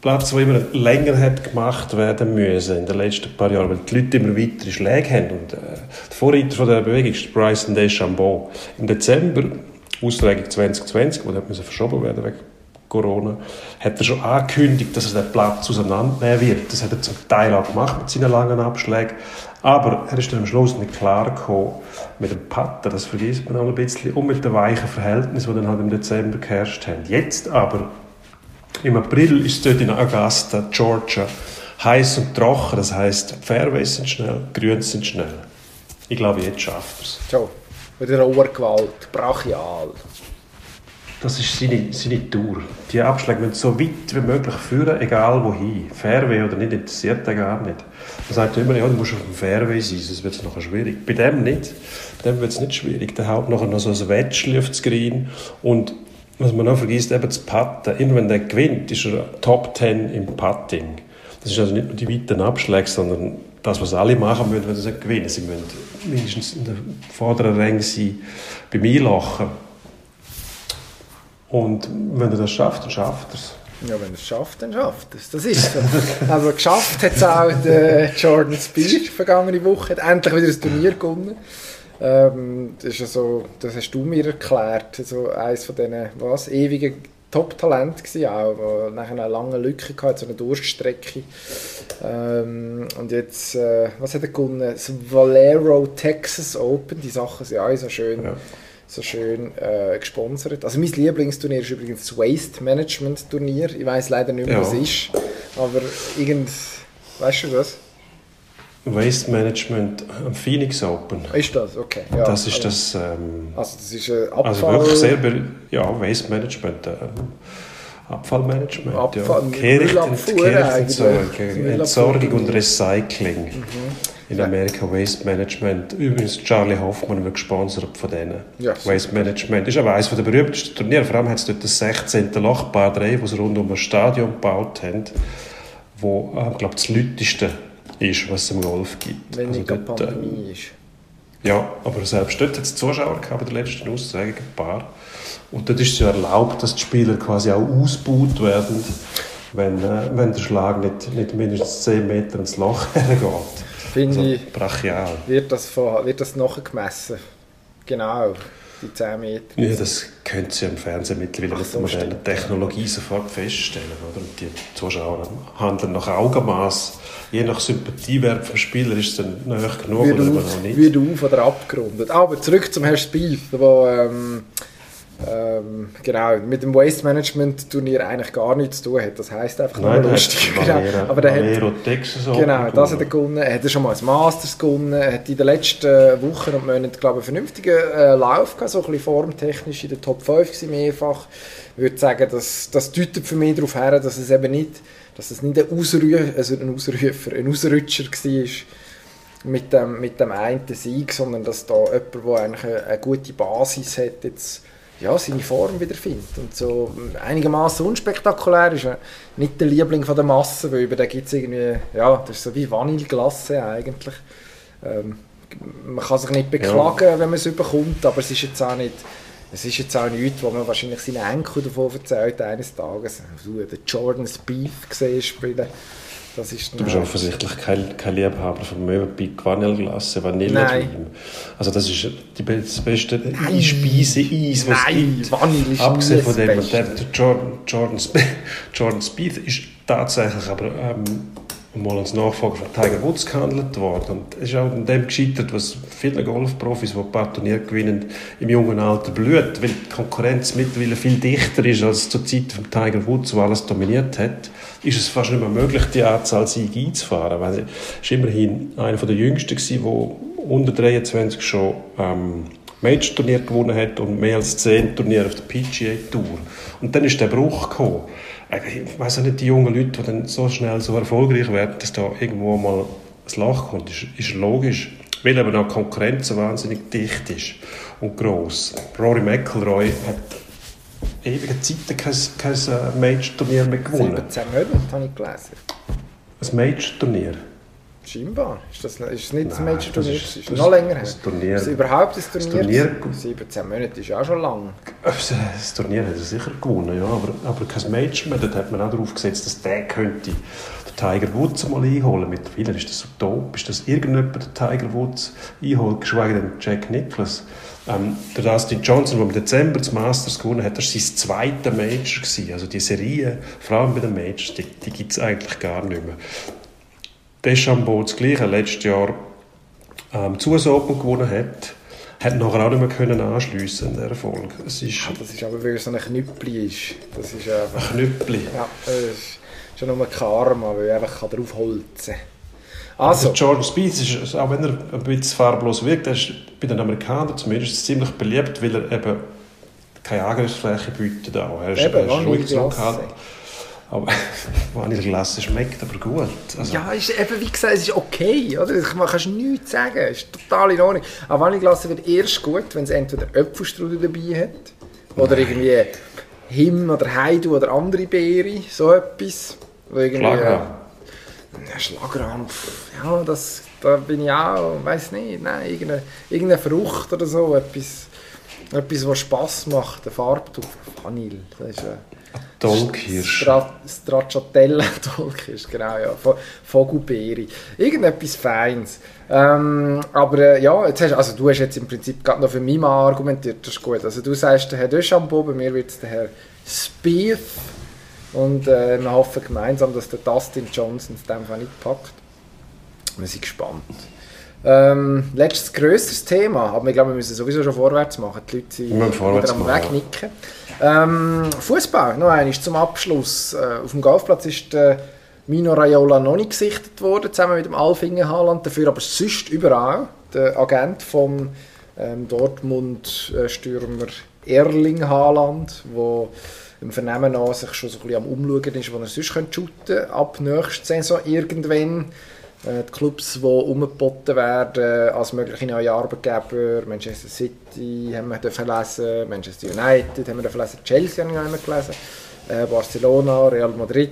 Platz, der immer länger hat gemacht werden müssen in den letzten paar Jahren, weil die Leute immer weitere Schläge haben. Und, äh, der Vorreiter von dieser Bewegung ist Bryson DeChambeau. Im Dezember, Austragung 2020, wo hat verschoben werden wegen Corona, hat er schon angekündigt, dass er den Platz auseinandernehmen wird. Das hat er zum Teil auch gemacht mit seinen langen Abschlägen. Aber er ist dann am Schluss nicht klar gekommen mit dem Patten, das vergisst man auch ein bisschen, und mit den weichen Verhältnissen, die dann halt im Dezember geherrscht haben. Jetzt aber, im April ist es dort in Augusta, Georgia, heiß und trocken. Das heisst, Fairways sind schnell, Grüns sind schnell. Ich glaube, jetzt schafft er es. So, mit der Obergewalt, brachial. Das ist seine, seine Tour. Die Abschläge müssen so weit wie möglich führen, egal wohin. Fairway oder nicht, interessiert er gar nicht. Er sagt immer, ja, du musst auf dem Fairway sein, sonst wird es nachher schwierig. Bei dem nicht. Bei dem wird es nicht schwierig. Der haut noch so ein Wedgel auf das Green und was man noch vergisst, eben das Putten. Immer wenn der gewinnt, ist er Top 10 im Putting. Das ist also nicht nur die weiten Abschläge, sondern das, was alle machen müssen, wenn sie gewinnen. Sie müssen mindestens in der vorderen Ränge sein beim Einlachen. Und wenn er das schafft, dann schafft er es. Ja, wenn er es schafft, dann schafft er es. Das ist so. also geschafft hat es auch der Jordan Speed vergangene Woche. Hat endlich wieder ein Turnier gewonnen. Ähm, das, ist also, das hast du mir erklärt. So eines von diesen was, ewigen Top-Talent gewesen, auch, wo nachher eine lange Lücke hatte, so eine Durststrecke. Ähm, und jetzt, äh, was hat er gewonnen? Das Valero Texas Open, die Sachen sind auch so schön, Ja. So schön äh, gesponsert. Also mein Lieblingsturnier ist übrigens das Waste Management Turnier. Ich weiß leider nicht mehr, Ja. was es ist, aber irgend, weißt du das? Waste Management am Phoenix Open. Ist das? Okay. Ja, das ist also, das, ähm, Also das ist ein Abfall... also wirklich sehr, ja, Waste Management, ähm, Abfallmanagement, Abfall- ja. Kehricht- Müllabfuhr. Müllabfuhr. Entsorgung und Recycling. Mhm. In Amerika Waste Management. Übrigens, Charlie Hoffmann wird gesponsert von denen. Ja, Waste Management ist aber eines der berühmtesten Turniere. Vor allem hat es dort das 16. Loch Par 3, das sie rund um das Stadion gebaut haben, wo, äh, ich glaube, das lauteste ist, was es im Golf gibt. Wenn nicht Also gerade dort, äh, Pandemie ist. ja, aber selbst dort hat es Zuschauer gehabt bei der letzten Austragung, ein paar. Und dort ist es ja erlaubt, dass die Spieler quasi auch ausgebaut werden, wenn, äh, wenn der Schlag nicht, nicht mindestens 10 Meter ins Loch hergeht. Finde Also ich, brachial. wird das, von, wird das nachgemessen. Genau, die 10 Meter. Ja, das können Sie im Fernsehen mittlerweile Ach mit der modernen. Technologie sofort feststellen. Oder? Und die Zuschauer handeln nach Augenmaß. Je nach Sympathiewert vom Spieler ist es dann nahe genug wird oder auf, noch nicht. wird auf oder abgerundet. Aber zurück zum Herrn Spieth, wo ähm, ähm, genau, mit dem Waste Management Turnier eigentlich gar nichts zu tun hat. Das heisst einfach nur Nein, lustig. hat Genau. Aber der hat, Valero Texas Open Genau, das hat er gewonnen. Er hat schon mal ein Masters gewonnen. Er hat in den letzten Wochen und Monaten, glaube ich, einen vernünftigen äh, Lauf gehabt, so ein bisschen formtechnisch in der Top 5 gewesen, mehrfach. Ich würde sagen, das, das deutet für mich darauf her, dass es eben nicht, dass es nicht ein, Ausrü also ein Ausrufer, ein Ausrutscher war mit dem, mit dem einen Sieg, sondern dass da jemand, der eigentlich eine, eine gute Basis hat, jetzt ja, seine Form wiederfindet. Und so einigermaßen unspektakulär ist er nicht der Liebling von der Masse, weil über den gibt es irgendwie, ja, das ist so wie Vanilleglasse eigentlich. Ähm, man kann sich nicht beklagen, wenn man es überkommt, aber es ist jetzt auch nicht, es ist jetzt auch nichts, wo man wahrscheinlich seinen Enkel davon erzählt eines Tages. Du den Jordan Spieth gesehen spielen. Das ist Du bist offensichtlich kein, kein Liebhaber von Möwenpick Vanilleglasse, Vanille Nein. Cream. Also das ist die das beste Speise-Eis, was es Nein, gibt. Vanille ist Abgesehen von dem, der, der Jordan, Jordan, Sp Jordan Speed ist tatsächlich aber ähm, mal als Nachfolger von Tiger Woods gehandelt worden. Und es ist auch an dem gescheitert, was viele Golfprofis, die ein paar Turniere gewinnen, im jungen Alter blüht, weil die Konkurrenz mittlerweile viel dichter ist als zur Zeit von Tiger Woods, wo alles dominiert hat, ist es fast nicht mehr möglich, die Anzahl Siege einzufahren. Weil er ist immerhin einer der jüngsten der unter 23 schon ähm, Major-Turnier gewonnen hat und mehr als 10 Turniere auf der PGA Tour. Und dann ist der Bruch gekommen. Ich weiß auch nicht, die jungen Leute, die dann so schnell so erfolgreich werden, dass da irgendwo mal ein Loch kommt, ist, ist logisch. Weil eben auch Konkurrenz so wahnsinnig dicht ist und gross. Rory McIlroy hat ewige Zeiten kein, kein äh, Major-Turnier mehr gewonnen. 17 Monate, habe ich gelesen. Ein Major-Turnier? Scheinbar. Ist das, ist das nicht das Major-Turnier? das Das ist- das noch länger her. das Turnier- Ist überhaupt ein Turnier? Turnier- 17 Monate ist auch schon lang. Das Turnier hat er sicher gewonnen, ja, aber, aber kein Match mehr. Dort hat man auch darauf gesetzt, dass der könnte den Tiger Woods mal einholen. Mittlerweile ist das so utopisch, dass irgendjemand den Tiger Woods einholt, geschweige denn Jack Nicklaus. Ähm, der Dustin Johnson, der im Dezember das Masters gewonnen hat, das war sein zweiter Major. Gewesen. Also die Serie, vor allem bei den Majors, die, die gibt es eigentlich gar nicht mehr. Deschambeau das Gleiche, letztes Jahr ähm, US Open gewonnen hat, hat nachher auch nicht mehr können anschliessen an den Erfolg. Es ist Ah, Das ist aber, weil es so ein Knüppli ist. Das ist einfach... ein Knüppli. Ja, das ist schon nur Karma, weil ich einfach drauf holzen kann. Also, Also, Jordan Spieth ist, auch wenn er ein bisschen farblos wirkt, er ist bei den Amerikanern zumindest ziemlich beliebt, weil er eben keine Angriffsfläche bietet. Auch. Er ist, Eben, er ist ruhig Vanilleglasse. Aber Vanilleglasse schmeckt aber gut. Also, ja, ist eben, wie gesagt, es ist okay, oder? Man kannst nichts sagen, es ist total in Ordnung. Aber Vanilleglasse wird erst gut, wenn es entweder Äpfelstrudel dabei hat, oder irgendwie Him oder Heidu oder andere Beere, so etwas. Schlagrahm. Ja, Schlagrahm, pff, ja, das, da bin ich auch, weiß nicht, nein, irgendeine, irgendeine Frucht oder so, etwas, etwas was Spass macht, der Farbtupf, Vanille, das ist äh, Dolkirsch. Stra Stracciatella Dolkirsch, genau, ja, Vo- Vogelbeere, irgendetwas Feines. Ähm, aber äh, ja, jetzt hast, also du hast jetzt im Prinzip gerade noch für mich mal argumentiert, das ist gut. Also du sagst, der Herr Deschambeau, bei mir wird es der Herr Spieth. Und äh, wir hoffen gemeinsam, dass der Dustin Johnson es dem Fall nicht packt. Wir sind gespannt. Ähm, letztes grösseres Thema, aber ich glaube, wir müssen sowieso schon vorwärts machen. Die Leute sind wieder am Wegnicken. Ähm, Fußball, noch einmal zum Abschluss. Äh, auf dem Golfplatz ist der Mino Raiola noch nicht gesichtet worden, zusammen mit dem Alfingen Haaland. Dafür aber sonst überall. Der Agent vom ähm, Dortmund-Stürmer Erling Haaland, der im Vernehmen nach sich schon so ein bisschen am Umschauen ist, wo er sonst shooten könnte, ab nächster Saison irgendwann. Äh, die Clubs, die umgeboten werden als mögliche neue Arbeitgeber, Manchester City haben wir dürfen lesen, Manchester United haben wir dürfen lesen, Chelsea haben wir nicht gelesen, äh, Barcelona, Real Madrid,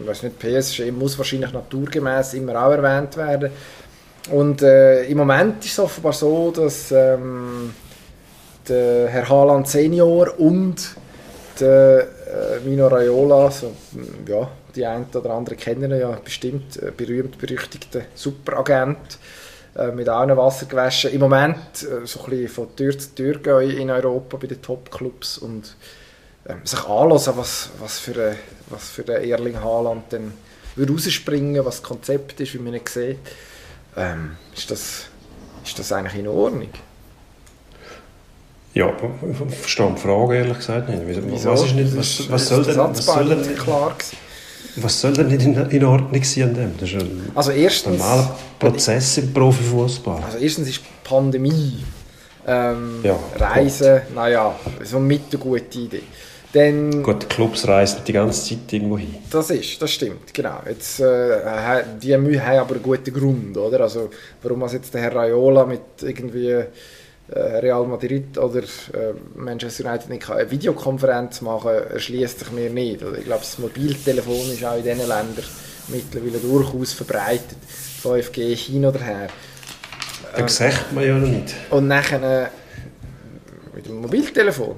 ich weiß nicht, PSG muss wahrscheinlich naturgemäß immer auch erwähnt werden. Und äh, im Moment ist es offenbar so, dass ähm, der Herr Haaland Senior und der äh, Mino Raiola, so, ja, die einen oder anderen kennen ja bestimmt, äh, berühmt berüchtigter Superagent, äh, mit allen Wasser gewaschen. Im Moment äh, so ein bisschen von Tür zu Tür gehen in Europa bei den Topclubs und äh, sich anhören, was, was, für was für den Erling Haaland dann würde rausspringen, was das Konzept ist, wie man ihn sieht. Ähm, ist, das, ist das eigentlich in Ordnung? Ja, ich verstehe die Frage ehrlich gesagt nicht. Was, ist nicht, was, was soll denn, was soll denn, klar was soll denn nicht in, Ordnung sein an dem? Das ist ein also erstens, normaler Prozess im Profifußball. Also erstens ist Pandemie, ähm, ja, Reisen, naja, so mit eine gute Idee. Dann, Gut, die Clubs reisen die ganze Zeit irgendwo hin. Das ist, das stimmt, genau. Jetzt, äh, die haben aber einen guten Grund, oder? Also, warum was jetzt der Herr Raiola mit irgendwie Real Madrid oder äh, Manchester United nicht eine Videokonferenz machen erschließt sich mir nicht. ich glaube, das Mobiltelefon ist auch in diesen Ländern mittlerweile durchaus verbreitet. 5G hin oder her. Das ähm, sagt man ja noch nicht. Und nachher äh, mit dem Mobiltelefon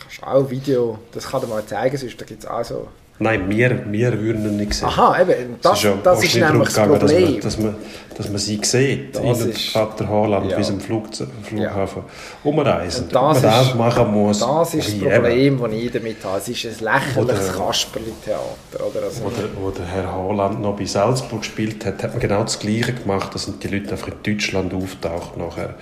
kannst du auch Video, das kann dir mal zeigen, sonst gibt es auch so Nein, wir, wir würden ihn nicht sehen. Aha, eben, das, ist, das ist nämlich das Problem. Dass man, dass man, dass man sie sieht, das in Vater Haaland, ja. sie am Flug, Flughafen ja. umreisen. Und das, man das machen muss. Das ist das Problem, das ich damit habe. Es ist ein lächerliches Kasperli-Theater. Oder? Also, wo, der, wo der Herr Haaland noch bei Salzburg gespielt hat, hat man genau das Gleiche gemacht. Da sind die Leute einfach in Deutschland auftaucht nachher.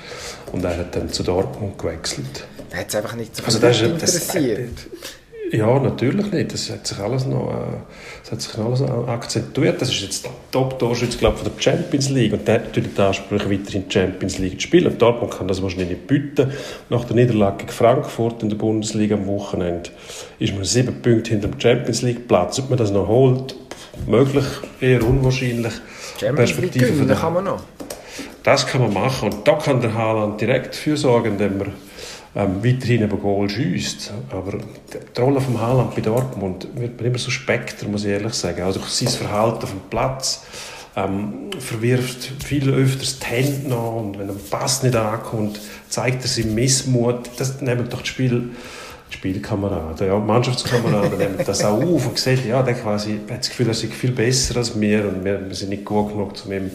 Und er hat dann zu Dortmund gewechselt. Er hat es einfach nicht so also das interessiert. Das, ja, natürlich nicht. Das hat sich alles noch, äh, das hat sich alles noch akzentuiert. Das ist jetzt der Top-Torschütze von der Champions League und der hat natürlich den Anspruch, weiterhin die Champions League zu spielen. Und Dortmund kann das wahrscheinlich nicht bieten. Nach der Niederlage gegen Frankfurt in der Bundesliga am Wochenende ist man sieben Punkte hinter dem Champions League-Platz. Ob man das noch holt, möglich, eher unwahrscheinlich. Champions League gewinnen kann man noch. Das kann man machen und da kann der Haaland direkt für sorgen, indem er ähm, weiterhin eben Goal schießt. Aber die Rolle von Haaland bei Dortmund wird mir immer so spekter, muss ich ehrlich sagen. Also sein Verhalten auf dem Platz ähm, verwirft viel öfters die Hände nach und wenn ein Pass nicht ankommt, zeigt er seinen Missmut. Das nimmt doch das Spiel Spielkameraden, ja, Mannschaftskameraden nehmen das auch auf und sehen, ja, der quasi hat das Gefühl, er sei viel besser als wir und wir, wir sind nicht gut genug, um ihm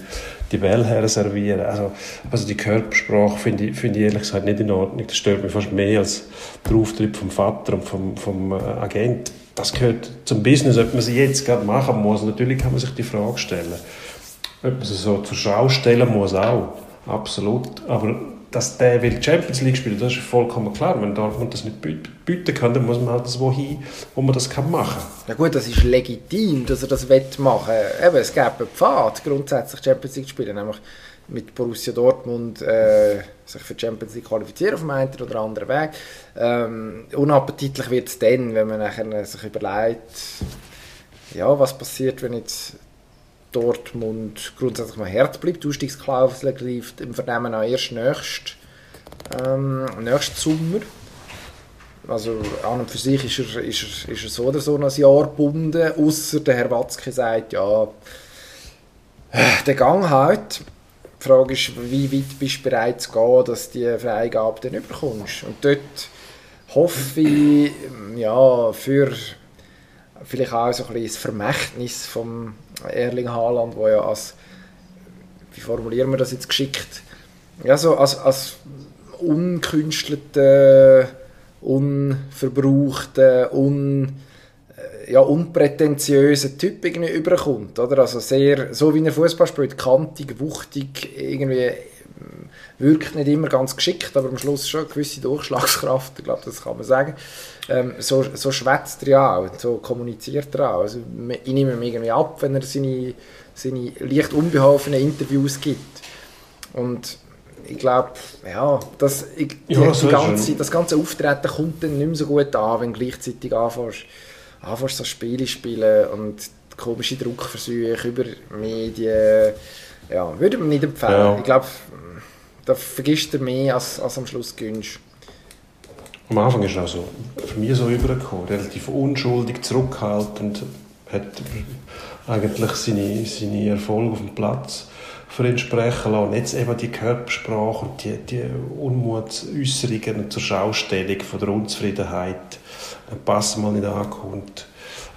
die Bälle servieren. Also, also die Körpersprache finde ich, find ich ehrlich gesagt nicht in Ordnung. Das stört mich fast mehr als der Auftritt vom Vater und vom, vom äh, Agent. Das gehört zum Business, ob man sie jetzt gerade machen muss. Natürlich kann man sich die Frage stellen. Ob man sie so zur Schau stellen muss, auch. Absolut. Aber dass der will Champions League spielen, das ist vollkommen klar. Wenn Dortmund das nicht bieten kann, dann muss man halt so hin, wo man das kann machen kann. Ja gut, das ist legitim, dass er das machen will. Eben, es gibt einen Pfad, grundsätzlich Champions League zu spielen, nämlich mit Borussia Dortmund äh, sich für Champions League qualifizieren auf dem einen oder anderen Weg. Ähm, unappetitlich wird es dann, wenn man nachher sich überlegt, ja, was passiert, wenn jetzt Dortmund grundsätzlich mal hart bleibt. Die Ausstiegsklausel greift im Vernehmen auch erst nächst, ähm, nächsten Sommer. Also an und für sich ist er, ist er, ist er so oder so noch ein Jahr gebunden, außer der Herr Watzke sagt, ja, der Gang halt. Die Frage ist, wie weit bist du bereit zu gehen, dass du die Freigabe dann überkommst. Und dort hoffe ich, ja, für vielleicht auch so ein bisschen das Vermächtnis vom Erling Haaland, wo ja als, wie formulieren wir das jetzt geschickt, ja, so als, als unkünstelter, unverbrauchten, un, äh, ja, unprätentiösen Typ irgendwie überkommt, oder? Also sehr, so wie er Fußball spielt, kantig, wuchtig, irgendwie wirkt nicht immer ganz geschickt, aber am Schluss schon eine gewisse Durchschlagskraft, ich glaube, das kann man sagen. Ähm, so, so schwätzt er ja auch, so kommuniziert er auch. Also, ich nehme ihm irgendwie ab, wenn er seine, seine leicht unbeholfenen Interviews gibt. Und ich glaube, ja, das, ich, ja, die ganze, das ganze Auftreten kommt dann nicht mehr so gut an, wenn gleichzeitig anfängst, anfängst so Spiele spielen und komische Druckversuche über Medien. Ja, würde man nicht empfehlen. Ja. Ich glaube, da vergisst er mehr, als, als am Schluss gönnst. Am Anfang ist er auch so, für mich so übergekommen, relativ unschuldig, zurückhaltend, hat eigentlich seine, seine Erfolge auf dem Platz für ihn sprechen lassen. Jetzt eben die Körpersprache und die, die Unmutsäußerungen zur Schaustellung von der Unzufriedenheit, ein Pass mal nicht ankommt.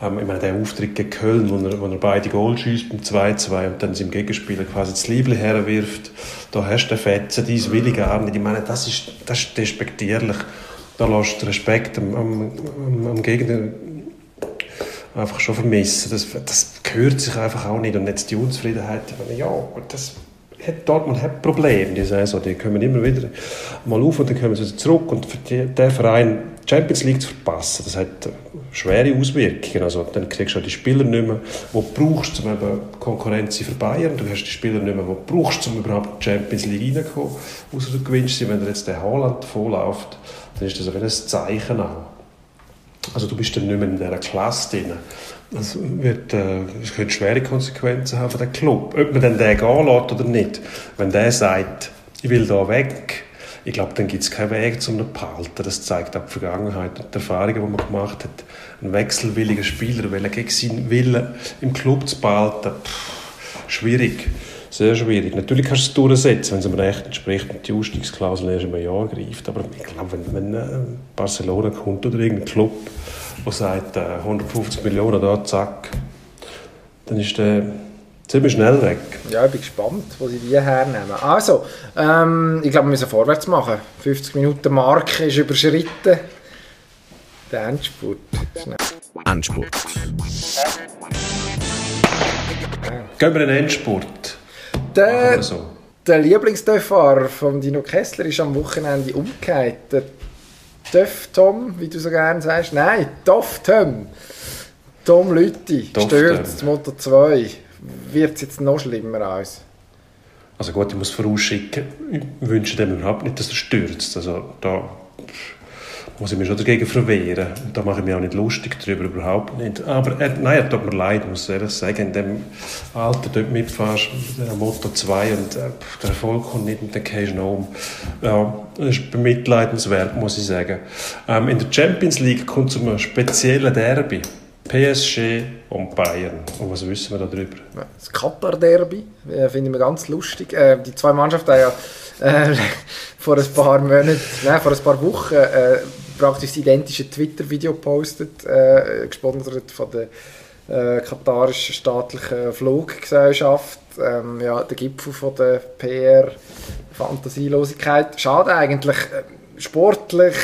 Ähm, ich meine, der Auftritt gegen Köln, wo er, wo er beide Goal schießt beim 2-2 und dann seinem Gegenspieler quasi das Liebling herwirft, da hast du den Fetzen, will ich gar nicht. Ich meine, das ist, das ist despektierlich. Da lässt du Respekt am, am, am Gegner einfach schon vermissen. Das, das gehört sich einfach auch nicht. Und jetzt die Unzufriedenheit, ich meine, ja, das hat Dortmund hat Probleme, die Saison. Die kommen immer wieder mal auf und dann kommen sie zurück. Und für die, den Verein Champions League zu verpassen, das hat schwere Auswirkungen. Also, dann kriegst du auch die Spieler nicht mehr, die du brauchst, um eben Konkurrenz für Bayern. Du hast die Spieler nicht mehr, die du brauchst, um überhaupt in die Champions League reinzukommen. Außer du gewinnst sie, wenn dir jetzt der Haaland vorläuft, dann ist das ein Zeichen auch. Also du bist dann nicht mehr in dieser Klasse drin. Das, wird, äh, das könnte schwere Konsequenzen haben für den Club. Ob man dann den gehen lässt oder nicht. Wenn der sagt, ich will da weg, ich glaube, dann gibt es keinen Weg zum behalten. Das zeigt auch die Vergangenheit und die Erfahrungen, die man gemacht hat. Ein wechselwilliger Spieler, weil er gegen seinen Willen im Club zu behalten, pff, schwierig. Sehr schwierig. Natürlich kannst du es durchsetzen, wenn es einem Recht entspricht und die Ausstiegsklausel erst im Jahr greift. Aber ich glaube, wenn, wenn äh, Barcelona kommt oder irgendein Club, der sagt, äh, 150 Millionen da, zack, dann ist der ziemlich schnell weg. Ja, ich bin gespannt, wo sie die hernehmen. Also, ähm, ich glaube, wir müssen vorwärts machen. 50 Minuten Marke ist überschritten. Der Endspurt. Schnell. Endspurt. Gehen wir in den Endspurt. Der, so. der Lieblingsdörfahrer von Dino Kessler ist am Wochenende umgekehrt. Der Döff Tom, wie du so gerne sagst. Nein, Doff Tom. Tom Lütti stürzt Moto 2. Wird es jetzt noch schlimmer aus? Also gut, ich muss vorausschicken, ich wünsche dem überhaupt nicht, dass er stürzt. Also da muss ich mich schon dagegen verwehren. Da mache ich mich auch nicht lustig darüber, überhaupt nicht. Aber er, nein, er tut mir leid, muss ich ehrlich sagen. In dem Alter dort mitfährst, der Moto 2 und äh, der Erfolg kommt nicht und dann gehst du um. Ja, das ist bemitleidenswert, muss ich sagen. Ähm, in der Champions League kommt es einem speziellen Derby. PSG und Bayern. Und was wissen wir darüber? Das Katar-Derby äh, finde ich ganz lustig. Äh, die zwei Mannschaften haben ja äh, vor ein paar Monaten, nein, vor ein paar Wochen äh, praktisch das identische Twitter-Video gepostet, äh, gesponsert von der katarischen staatlichen Fluggesellschaft. Ähm, ja, der Gipfel von der PR-Fantasielosigkeit. Schade eigentlich. Sportlich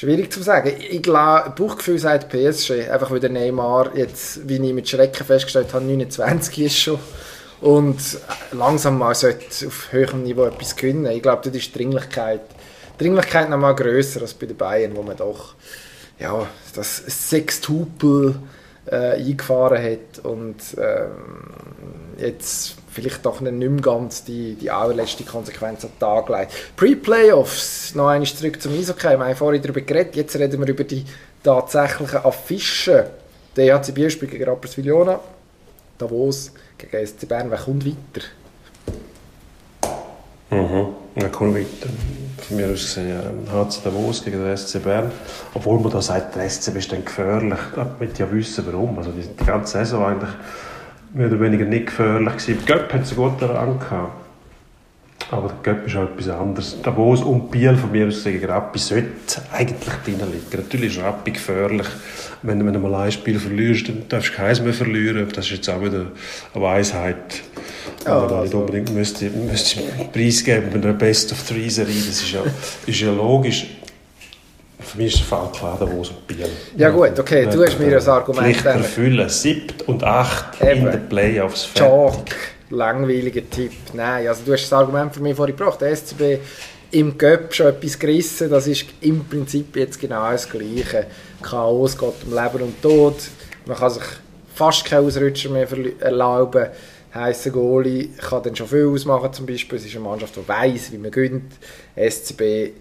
schwierig zu sagen. Ich glaube, Bauchgefühl sagt PSG, einfach weil der Neymar jetzt, wie ich mit Schrecken festgestellt habe, 29 ist schon und langsam mal sollte auf höherem Niveau etwas gewinnen. Ich glaube, das ist die Dringlichkeit Dringlichkeit noch mal grösser als bei den Bayern, wo man doch ja, das Sextupel äh, eingefahren hat und ähm, jetzt vielleicht doch nicht mehr ganz die, die allerletzte Konsequenz an den Tag legt. Pre-Playoffs, noch einmal zurück zum Eishockey, wir haben vorhin darüber geredet, jetzt reden wir über die tatsächlichen Affischen. Der EHC spielt gegen Rapperswil-Jona, Davos gegen SC Bern, wer kommt weiter? Mhm, wer kommt weiter? Von mir aus gesehen HC Davos gegen den SC Bern. Obwohl man da sagt, der SC ist dann gefährlich. Da möchte ja wissen, warum. Also die ganze Saison eigentlich mehr oder weniger nicht gefährlich gewesen. Göpp hat es einen guten Rang gehabt. Aber der Göpp ist auch etwas anderes. Davos und Biel von mir aus gegen Rappi sollte eigentlich drin liegen. Natürlich ist Rappi gefährlich. Wenn, wenn du mal ein Spiel verlierst, dann darfst du keins mehr verlieren. Das ist jetzt auch wieder eine Weisheit ja, man also. unbedingt müsste, müsste preisgeben bei der Best of Three Serie. Das ist ja, ist ja logisch. Für mich ist der Fall klar, Davos und Biel. Ja gut, okay, du hast mir das Argument Pflicht erfüllen, siebt und acht Eben. in den Playoffs Chalk, langweiliger Tipp. Nein, also du hast das Argument für mich vorhin gebracht. Der SCB im Göpp schon etwas gerissen, das ist im Prinzip jetzt genau das Gleiche. Chaos geht um Leben und Tod. Man kann sich fast keine Ausrutscher mehr erlauben. Heißer Goalie kann dann schon viel ausmachen zum Beispiel. Es ist eine Mannschaft, die weiss, wie man gönnt. SCB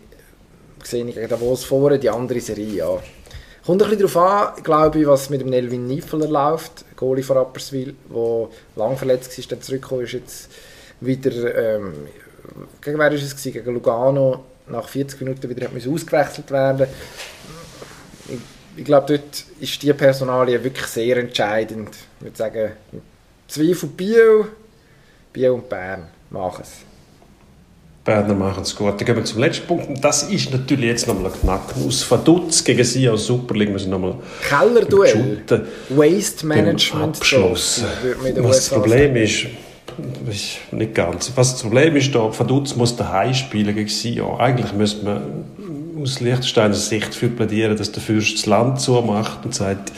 sehe ich gegen Davos vor, die andere Serie, ja. Kommt ein bisschen darauf an, glaube ich, was mit dem Nelvin Niefeler läuft, Goalie von Rapperswil, der lang verletzt war, dann zurückgekommen ist, jetzt wieder, ähm, gegen wer war es? Gewesen? Gegen Lugano, nach 40 Minuten wieder hat ausgewechselt werden. Ich, ich glaube, dort ist die Personalie wirklich sehr entscheidend. Ich würde sagen, zwei von Biel, Biel und Bern machen es. Berner machen es gut. Dann gehen wir zum letzten Punkt. Und das ist natürlich jetzt nochmal ein Knacknuss. Verdutz gegen sie als Super League müssen nochmal Kellerduell. Waste Management den Was das Problem ist, ist nicht ganz. Was das Problem ist, da Verdutz muss daheim spielen gegen Sion. Eigentlich müsste man aus Liechtensteiner Sicht für plädieren, dass der Fürst das Land zumacht und sagt,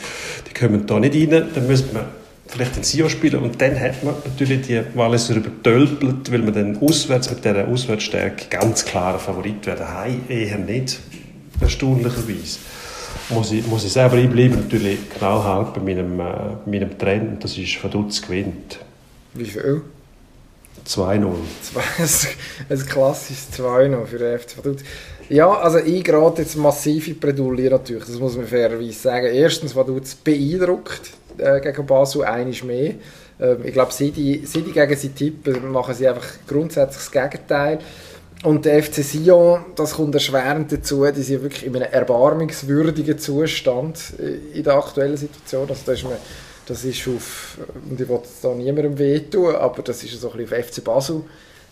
die kommen da nicht rein. Dann müsste man vielleicht in Sion spielen und dann hat man natürlich die Walliser übertölpelt, weil man dann auswärts mit dieser Auswärtsstärke ganz klarer Favorit wäre. Daheim eher nicht, erstaunlicherweise muss ich, muss ich selber einbleiben, natürlich knallhart bei meinem, äh, meinem Trend, das ist Verdutz gewinnt. Wie viel? 2-0. Zwei- ein, klassisches 2 noch für den FC Vaduz. Ja, also ich gerate jetzt massiv in die Bredouille natürlich, das muss man fairerweise sagen. Erstens, Vaduz beeindruckt äh, gegen Basel, einiges mehr. Ähm, ich glaube, die, seit die gegen sie tippen, machen sie einfach grundsätzlich das Gegenteil. Und der FC Sion, das kommt erschwerend dazu, die sind wirklich in einem erbarmungswürdigen Zustand äh, in der aktuellen Situation. Also da ist man, das ist auf, und ich will da niemandem wehtun, aber das ist so ein bisschen auf FC Basel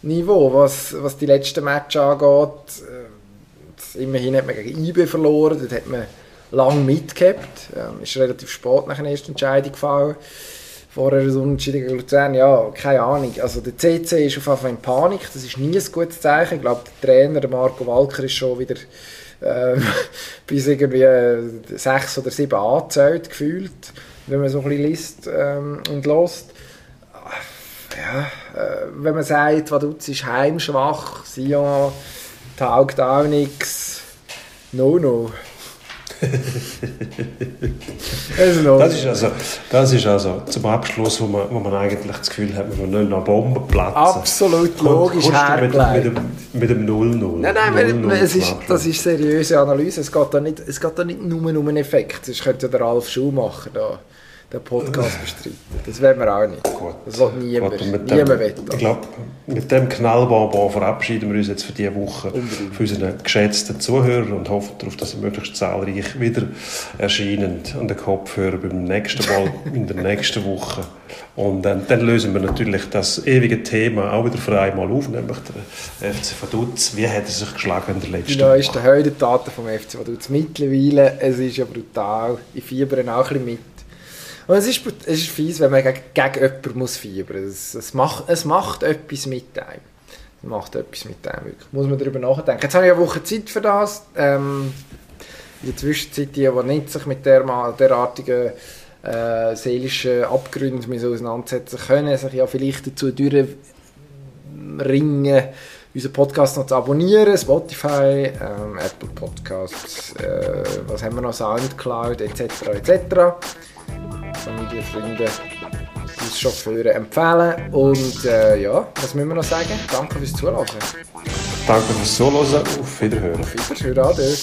Niveau, was, was die letzten Matches angeht. Äh, immerhin hat man gegen IB verloren, dort hat man lang mitgehabt, ähm, ist relativ spät nach der ersten Entscheidung gefallen. Vorher ein Unentschieden gegen Luzern, ja, keine Ahnung. Also der CC ist auf jeden Fall in Panik, das ist nie ein gutes Zeichen. Ich glaube, der Trainer, Marco Walker, ist schon wieder ähm, bis irgendwie äh, sechs oder sieben angezählt gefühlt, wenn man so ein bisschen liest ähm, und lost. Ja, äh, wenn man sagt, Vaduz ist heimschwach, Sion taugt auch nichts, no, no. Das ist also, das ist also zum Abschluss, wo man, wo man eigentlich das Gefühl hat, man will nicht noch Bomben platzen. Absolut Kommt- logisch hergeleitet. mit, dem- mit dem 0-0. Nein, nein, weil, 0-0 weil es zum ist, das ist seriöse Analyse. Es geht da nicht, es geht da nicht nur um einen Effekt. Sonst könnte ja der Ralf Schumacher da den Podcast bestreiten. Das wollen wir auch nicht. Gut. Das will niemand. Gut, und niemand dem, will ich das. glaube, mit dem Knallbonbon verabschieden wir uns jetzt für diese Woche Unbedingt. für unsere geschätzten Zuhörer und hoffen darauf, dass sie möglichst zahlreich wieder erscheinen an den Kopfhörer beim nächsten Mal in der nächsten Woche. Und dann, dann lösen wir natürlich das ewige Thema auch wieder frei mal auf, nämlich der FC Vaduz. Wie hat er sich geschlagen in der Die letzten neuesten Woche? Heudentaten vom FC Vaduz mittlerweile. Es ist ja brutal. Ich fiebere auch ein bisschen mit. Und es ist, es ist fies, wenn man gegen, gegen jemanden muss fiebern muss. Es, es, macht, es macht etwas mit einem. Es macht etwas mit einem, wirklich. Muss man darüber nachdenken. Jetzt habe ich eine Woche Zeit für das. Ähm, in der Zwischenzeit, die, die nicht sich mit der, derartigen äh, seelischen Abgründen auseinandersetzen können, sich ja vielleicht dazu durchringen, unseren Podcast noch zu abonnieren, Spotify, ähm, Apple Podcasts, äh, was haben wir noch, Soundcloud etc. etc. Familie, Freunde, uns Chauffeure empfehlen und äh, ja, was müssen wir noch sagen? Danke fürs Zuhören. Danke fürs Zuhören. Auf Wiederhören. Auf Wiedersehen, Ade.